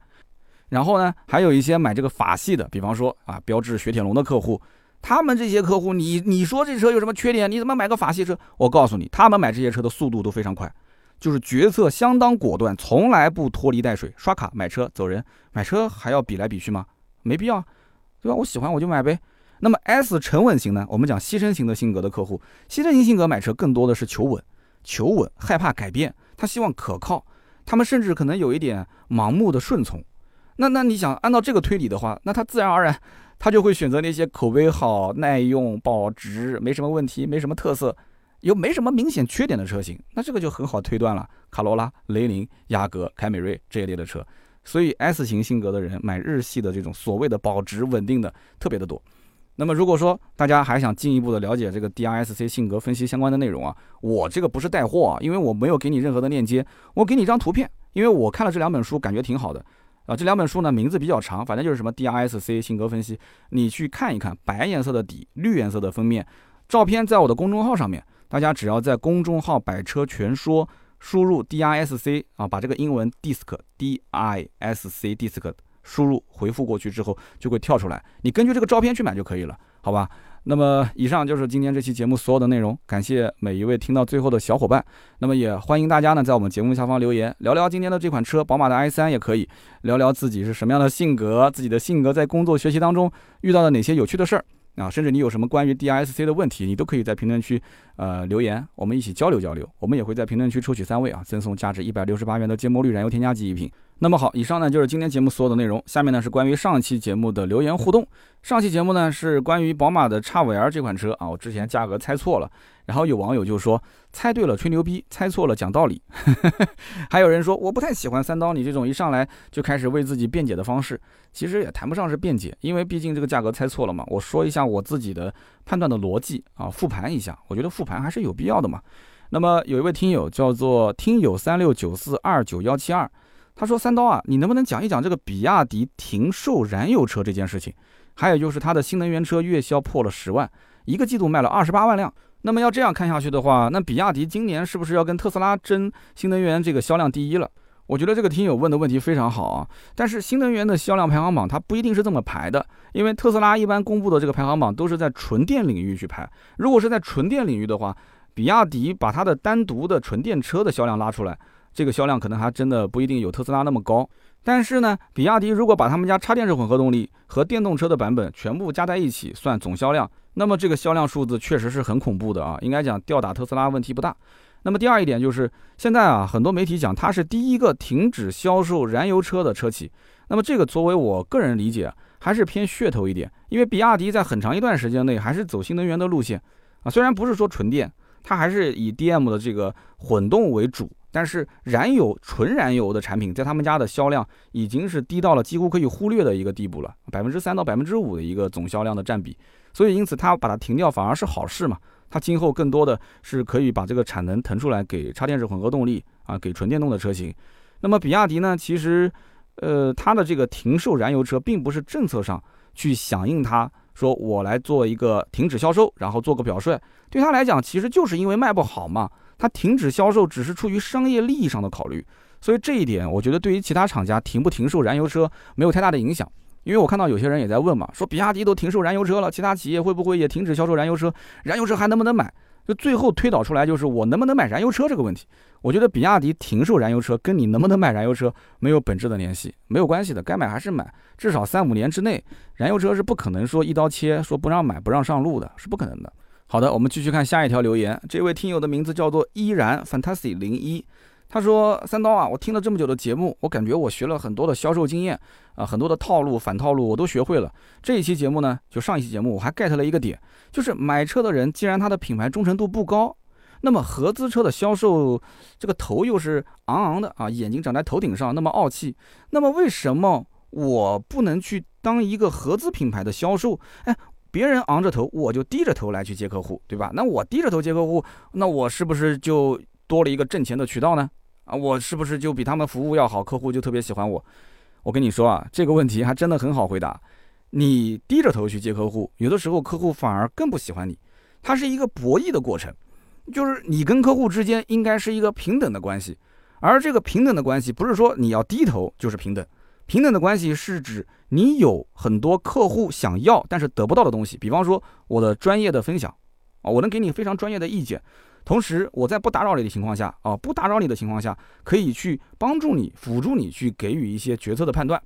然后呢，还有一些买这个法系的，比方说啊，标致、雪铁龙的客户，他们这些客户，你你说这车有什么缺点？你怎么买个法系车？我告诉你，他们买这些车的速度都非常快，就是决策相当果断，从来不拖泥带水，刷卡买车走人。买车还要比来比去吗？没必要，对吧？我喜欢我就买呗。那么 S 沉稳型呢？我们讲牺牲型的性格的客户，牺牲型性格买车更多的是求稳，求稳，害怕改变，他希望可靠，他们甚至可能有一点盲目的顺从。那那你想按照这个推理的话，那他自然而然，他就会选择那些口碑好、耐用、保值、没什么问题、没什么特色、又没什么明显缺点的车型。那这个就很好推断了，卡罗拉、雷凌、雅阁、凯美瑞这一类的车。所以 S 型性格的人买日系的这种所谓的保值稳定的特别的多。那么如果说大家还想进一步的了解这个 DRSC 性格分析相关的内容啊，我这个不是带货啊，因为我没有给你任何的链接，我给你一张图片，因为我看了这两本书，感觉挺好的。啊，这两本书呢，名字比较长，反正就是什么 DRSC 性格分析，你去看一看。白颜色的底，绿颜色的封面，照片在我的公众号上面，大家只要在公众号“百车全说”输入 DRSC 啊，把这个英文 DISC D I S C DISC 输入回复过去之后，就会跳出来，你根据这个照片去买就可以了，好吧？那么以上就是今天这期节目所有的内容，感谢每一位听到最后的小伙伴。那么也欢迎大家呢在我们节目下方留言，聊聊今天的这款车，宝马的 i3 也可以聊聊自己是什么样的性格，自己的性格在工作学习当中遇到了哪些有趣的事儿啊，甚至你有什么关于 DISC 的问题，你都可以在评论区呃留言，我们一起交流交流。我们也会在评论区抽取三位啊，赠送价值一百六十八元的芥末绿燃油添加剂一瓶。那么好，以上呢就是今天节目所有的内容。下面呢是关于上期节目的留言互动。上期节目呢是关于宝马的 x 五 l 这款车啊，我之前价格猜错了，然后有网友就说猜对了吹牛逼，猜错了讲道理。<laughs> 还有人说我不太喜欢三刀你这种一上来就开始为自己辩解的方式，其实也谈不上是辩解，因为毕竟这个价格猜错了嘛。我说一下我自己的判断的逻辑啊，复盘一下，我觉得复盘还是有必要的嘛。那么有一位听友叫做听友三六九四二九幺七二。他说：“三刀啊，你能不能讲一讲这个比亚迪停售燃油车这件事情？还有就是它的新能源车月销破了十万，一个季度卖了二十八万辆。那么要这样看下去的话，那比亚迪今年是不是要跟特斯拉争新能源这个销量第一了？”我觉得这个听友问的问题非常好啊，但是新能源的销量排行榜它不一定是这么排的，因为特斯拉一般公布的这个排行榜都是在纯电领域去排。如果是在纯电领域的话，比亚迪把它的单独的纯电车的销量拉出来，这个销量可能还真的不一定有特斯拉那么高。但是呢，比亚迪如果把他们家插电式混合动力和电动车的版本全部加在一起算总销量，那么这个销量数字确实是很恐怖的啊，应该讲吊打特斯拉问题不大。那么第二一点就是，现在啊，很多媒体讲它是第一个停止销售燃油车的车企。那么这个作为我个人理解，还是偏噱头一点，因为比亚迪在很长一段时间内还是走新能源的路线啊，虽然不是说纯电，它还是以 DM 的这个混动为主，但是燃油纯燃油的产品在他们家的销量已经是低到了几乎可以忽略的一个地步了，百分之三到百分之五的一个总销量的占比。所以因此他把它停掉反而是好事嘛。他今后更多的是可以把这个产能腾出来给插电式混合动力啊，给纯电动的车型。那么比亚迪呢，其实，呃，它的这个停售燃油车，并不是政策上去响应它，说我来做一个停止销售，然后做个表率。对他来讲，其实就是因为卖不好嘛，它停止销售只是出于商业利益上的考虑。所以这一点，我觉得对于其他厂家停不停售燃油车没有太大的影响。因为我看到有些人也在问嘛，说比亚迪都停售燃油车了，其他企业会不会也停止销售燃油车？燃油车还能不能买？就最后推导出来就是我能不能买燃油车这个问题。我觉得比亚迪停售燃油车跟你能不能买燃油车没有本质的联系，没有关系的，该买还是买。至少三五年之内，燃油车是不可能说一刀切，说不让买不让上路的，是不可能的。好的，我们继续看下一条留言，这位听友的名字叫做依然 fantasy 零一。他说：“三刀啊，我听了这么久的节目，我感觉我学了很多的销售经验啊，很多的套路、反套路我都学会了。这一期节目呢，就上一期节目我还 get 了一个点，就是买车的人既然他的品牌忠诚度不高，那么合资车的销售这个头又是昂昂的啊，眼睛长在头顶上那么傲气，那么为什么我不能去当一个合资品牌的销售？哎，别人昂着头，我就低着头来去接客户，对吧？那我低着头接客户，那我是不是就？”多了一个挣钱的渠道呢，啊，我是不是就比他们服务要好，客户就特别喜欢我？我跟你说啊，这个问题还真的很好回答。你低着头去接客户，有的时候客户反而更不喜欢你。它是一个博弈的过程，就是你跟客户之间应该是一个平等的关系，而这个平等的关系不是说你要低头就是平等，平等的关系是指你有很多客户想要但是得不到的东西，比方说我的专业的分享啊，我能给你非常专业的意见。同时，我在不打扰你的情况下，啊，不打扰你的情况下，可以去帮助你、辅助你去给予一些决策的判断，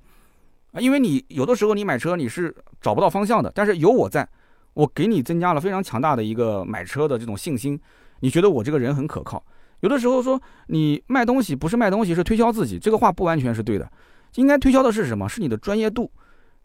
啊，因为你有的时候你买车你是找不到方向的，但是有我在，我给你增加了非常强大的一个买车的这种信心，你觉得我这个人很可靠。有的时候说你卖东西不是卖东西，是推销自己，这个话不完全是对的，应该推销的是什么？是你的专业度。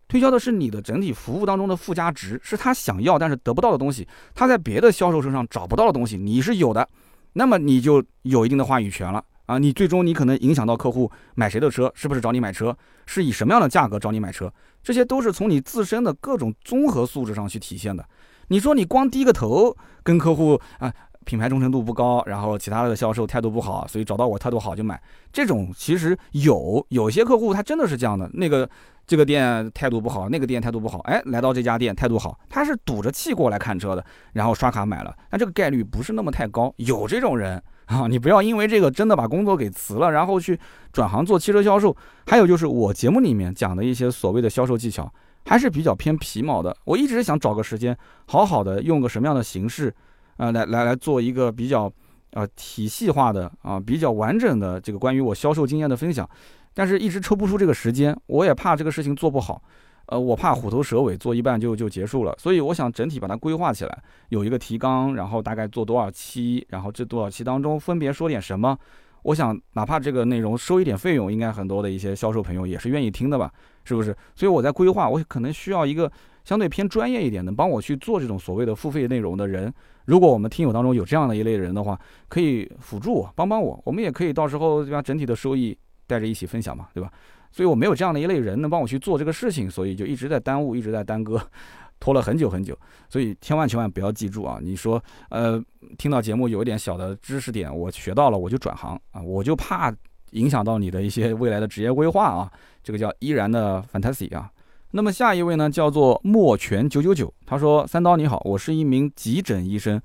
推销的是你的整体服务当中的附加值，是他想要但是得不到的东西，他在别的销售身上找不到的东西，你是有的，那么你就有一定的话语权了啊！你最终你可能影响到客户买谁的车，是不是找你买车，是以什么样的价格找你买车，这些都是从你自身的各种综合素质上去体现的。你说你光低个头跟客户啊，品牌忠诚度不高，然后其他的销售态度不好，所以找到我态度好就买，这种其实有有些客户他真的是这样的，那个。这个店态度不好，那个店态度不好，哎，来到这家店态度好，他是赌着气过来看车的，然后刷卡买了，但这个概率不是那么太高，有这种人啊，你不要因为这个真的把工作给辞了，然后去转行做汽车销售。还有就是我节目里面讲的一些所谓的销售技巧，还是比较偏皮毛的。我一直想找个时间，好好的用个什么样的形式，啊，来来来做一个比较啊体系化的啊比较完整的这个关于我销售经验的分享。但是，一直抽不出这个时间，我也怕这个事情做不好，呃，我怕虎头蛇尾，做一半就就结束了。所以，我想整体把它规划起来，有一个提纲，然后大概做多少期，然后这多少期当中分别说点什么。我想，哪怕这个内容收一点费用，应该很多的一些销售朋友也是愿意听的吧？是不是？所以我在规划，我可能需要一个相对偏专业一点，能帮我去做这种所谓的付费内容的人。如果我们听友当中有这样的一类人的话，可以辅助我，帮帮我，我们也可以到时候对吧？整体的收益。带着一起分享嘛，对吧？所以我没有这样的一类人能帮我去做这个事情，所以就一直在耽误，一直在耽搁，<laughs> 拖了很久很久。所以千万千万不要记住啊！你说，呃，听到节目有一点小的知识点，我学到了，我就转行啊，我就怕影响到你的一些未来的职业规划啊。这个叫依然的 fantasy 啊。那么下一位呢，叫做墨泉九九九，他说：“三刀你好，我是一名急诊医生。”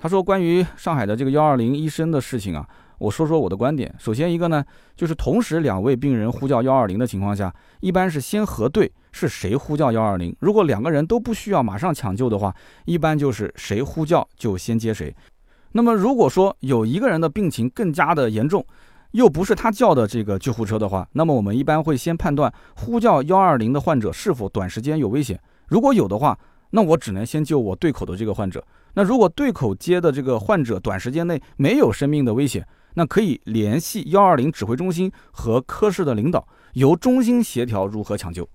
他说：“关于上海的这个幺二零医生的事情啊，我说说我的观点。首先一个呢，就是同时两位病人呼叫幺二零的情况下，一般是先核对是谁呼叫幺二零。如果两个人都不需要马上抢救的话，一般就是谁呼叫就先接谁。那么如果说有一个人的病情更加的严重，又不是他叫的这个救护车的话，那么我们一般会先判断呼叫幺二零的患者是否短时间有危险。如果有的话，那我只能先救我对口的这个患者。那如果对口接的这个患者短时间内没有生命的危险，那可以联系幺二零指挥中心和科室的领导，由中心协调如何抢救。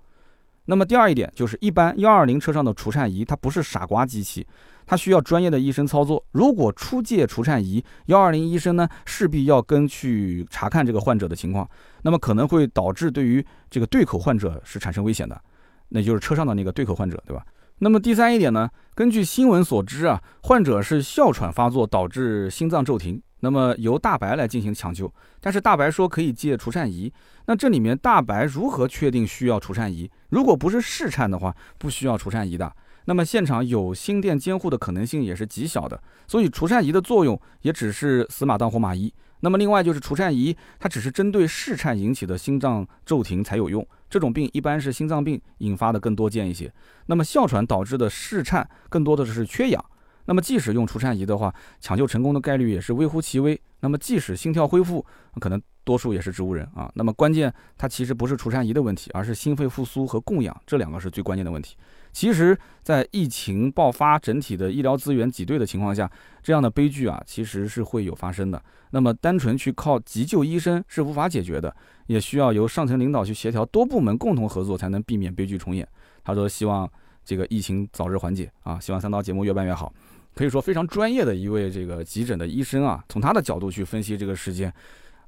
那么第二一点就是，一般幺二零车上的除颤仪它不是傻瓜机器，它需要专业的医生操作。如果出借除颤仪，幺二零医生呢势必要跟去查看这个患者的情况，那么可能会导致对于这个对口患者是产生危险的，那就是车上的那个对口患者，对吧？那么第三一点呢，根据新闻所知啊，患者是哮喘发作导致心脏骤停，那么由大白来进行抢救，但是大白说可以借除颤仪，那这里面大白如何确定需要除颤仪？如果不是试颤的话，不需要除颤仪的。那么现场有心电监护的可能性也是极小的，所以除颤仪的作用也只是死马当活马医。那么另外就是除颤仪，它只是针对室颤引起的心脏骤停才有用，这种病一般是心脏病引发的更多见一些。那么哮喘导致的室颤更多的是缺氧，那么即使用除颤仪的话，抢救成功的概率也是微乎其微。那么即使心跳恢复，可能多数也是植物人啊。那么关键它其实不是除颤仪的问题，而是心肺复苏和供氧这两个是最关键的问题。其实，在疫情爆发、整体的医疗资源挤兑的情况下，这样的悲剧啊，其实是会有发生的。那么，单纯去靠急救医生是无法解决的，也需要由上层领导去协调，多部门共同合作，才能避免悲剧重演。他说：“希望这个疫情早日缓解啊，希望三刀节目越办越好。”可以说非常专业的一位这个急诊的医生啊，从他的角度去分析这个事件。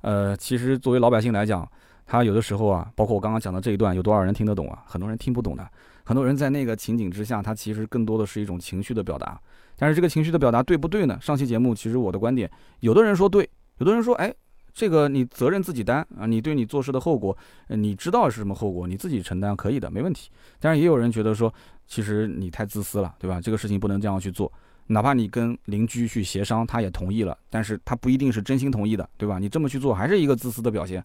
呃，其实作为老百姓来讲，他有的时候啊，包括我刚刚讲的这一段，有多少人听得懂啊？很多人听不懂的。很多人在那个情景之下，他其实更多的是一种情绪的表达。但是这个情绪的表达对不对呢？上期节目其实我的观点，有的人说对，有的人说，哎，这个你责任自己担啊，你对你做事的后果，你知道是什么后果，你自己承担可以的，没问题。但是也有人觉得说，其实你太自私了，对吧？这个事情不能这样去做，哪怕你跟邻居去协商，他也同意了，但是他不一定是真心同意的，对吧？你这么去做，还是一个自私的表现。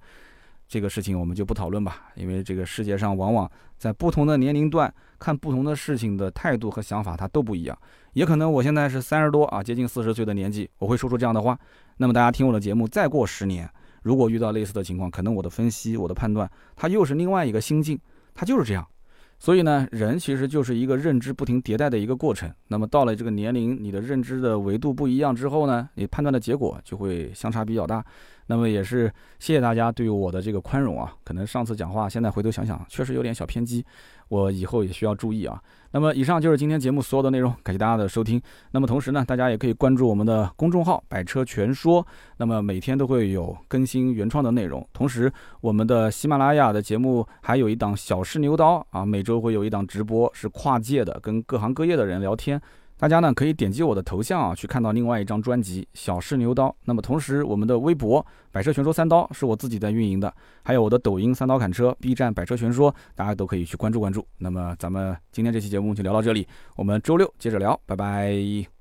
这个事情我们就不讨论吧，因为这个世界上往往在不同的年龄段看不同的事情的态度和想法，它都不一样。也可能我现在是三十多啊，接近四十岁的年纪，我会说出这样的话。那么大家听我的节目，再过十年，如果遇到类似的情况，可能我的分析、我的判断，它又是另外一个心境，它就是这样。所以呢，人其实就是一个认知不停迭代的一个过程。那么到了这个年龄，你的认知的维度不一样之后呢，你判断的结果就会相差比较大。那么也是谢谢大家对我的这个宽容啊，可能上次讲话，现在回头想想，确实有点小偏激，我以后也需要注意啊。那么以上就是今天节目所有的内容，感谢大家的收听。那么同时呢，大家也可以关注我们的公众号“百车全说”，那么每天都会有更新原创的内容。同时，我们的喜马拉雅的节目还有一档“小试牛刀”啊，每周会有一档直播，是跨界的，跟各行各业的人聊天。大家呢可以点击我的头像啊，去看到另外一张专辑《小试牛刀》。那么同时，我们的微博“百车全说三刀”是我自己在运营的，还有我的抖音“三刀砍车 ”，B 站“百车全说”，大家都可以去关注关注。那么咱们今天这期节目就聊到这里，我们周六接着聊，拜拜。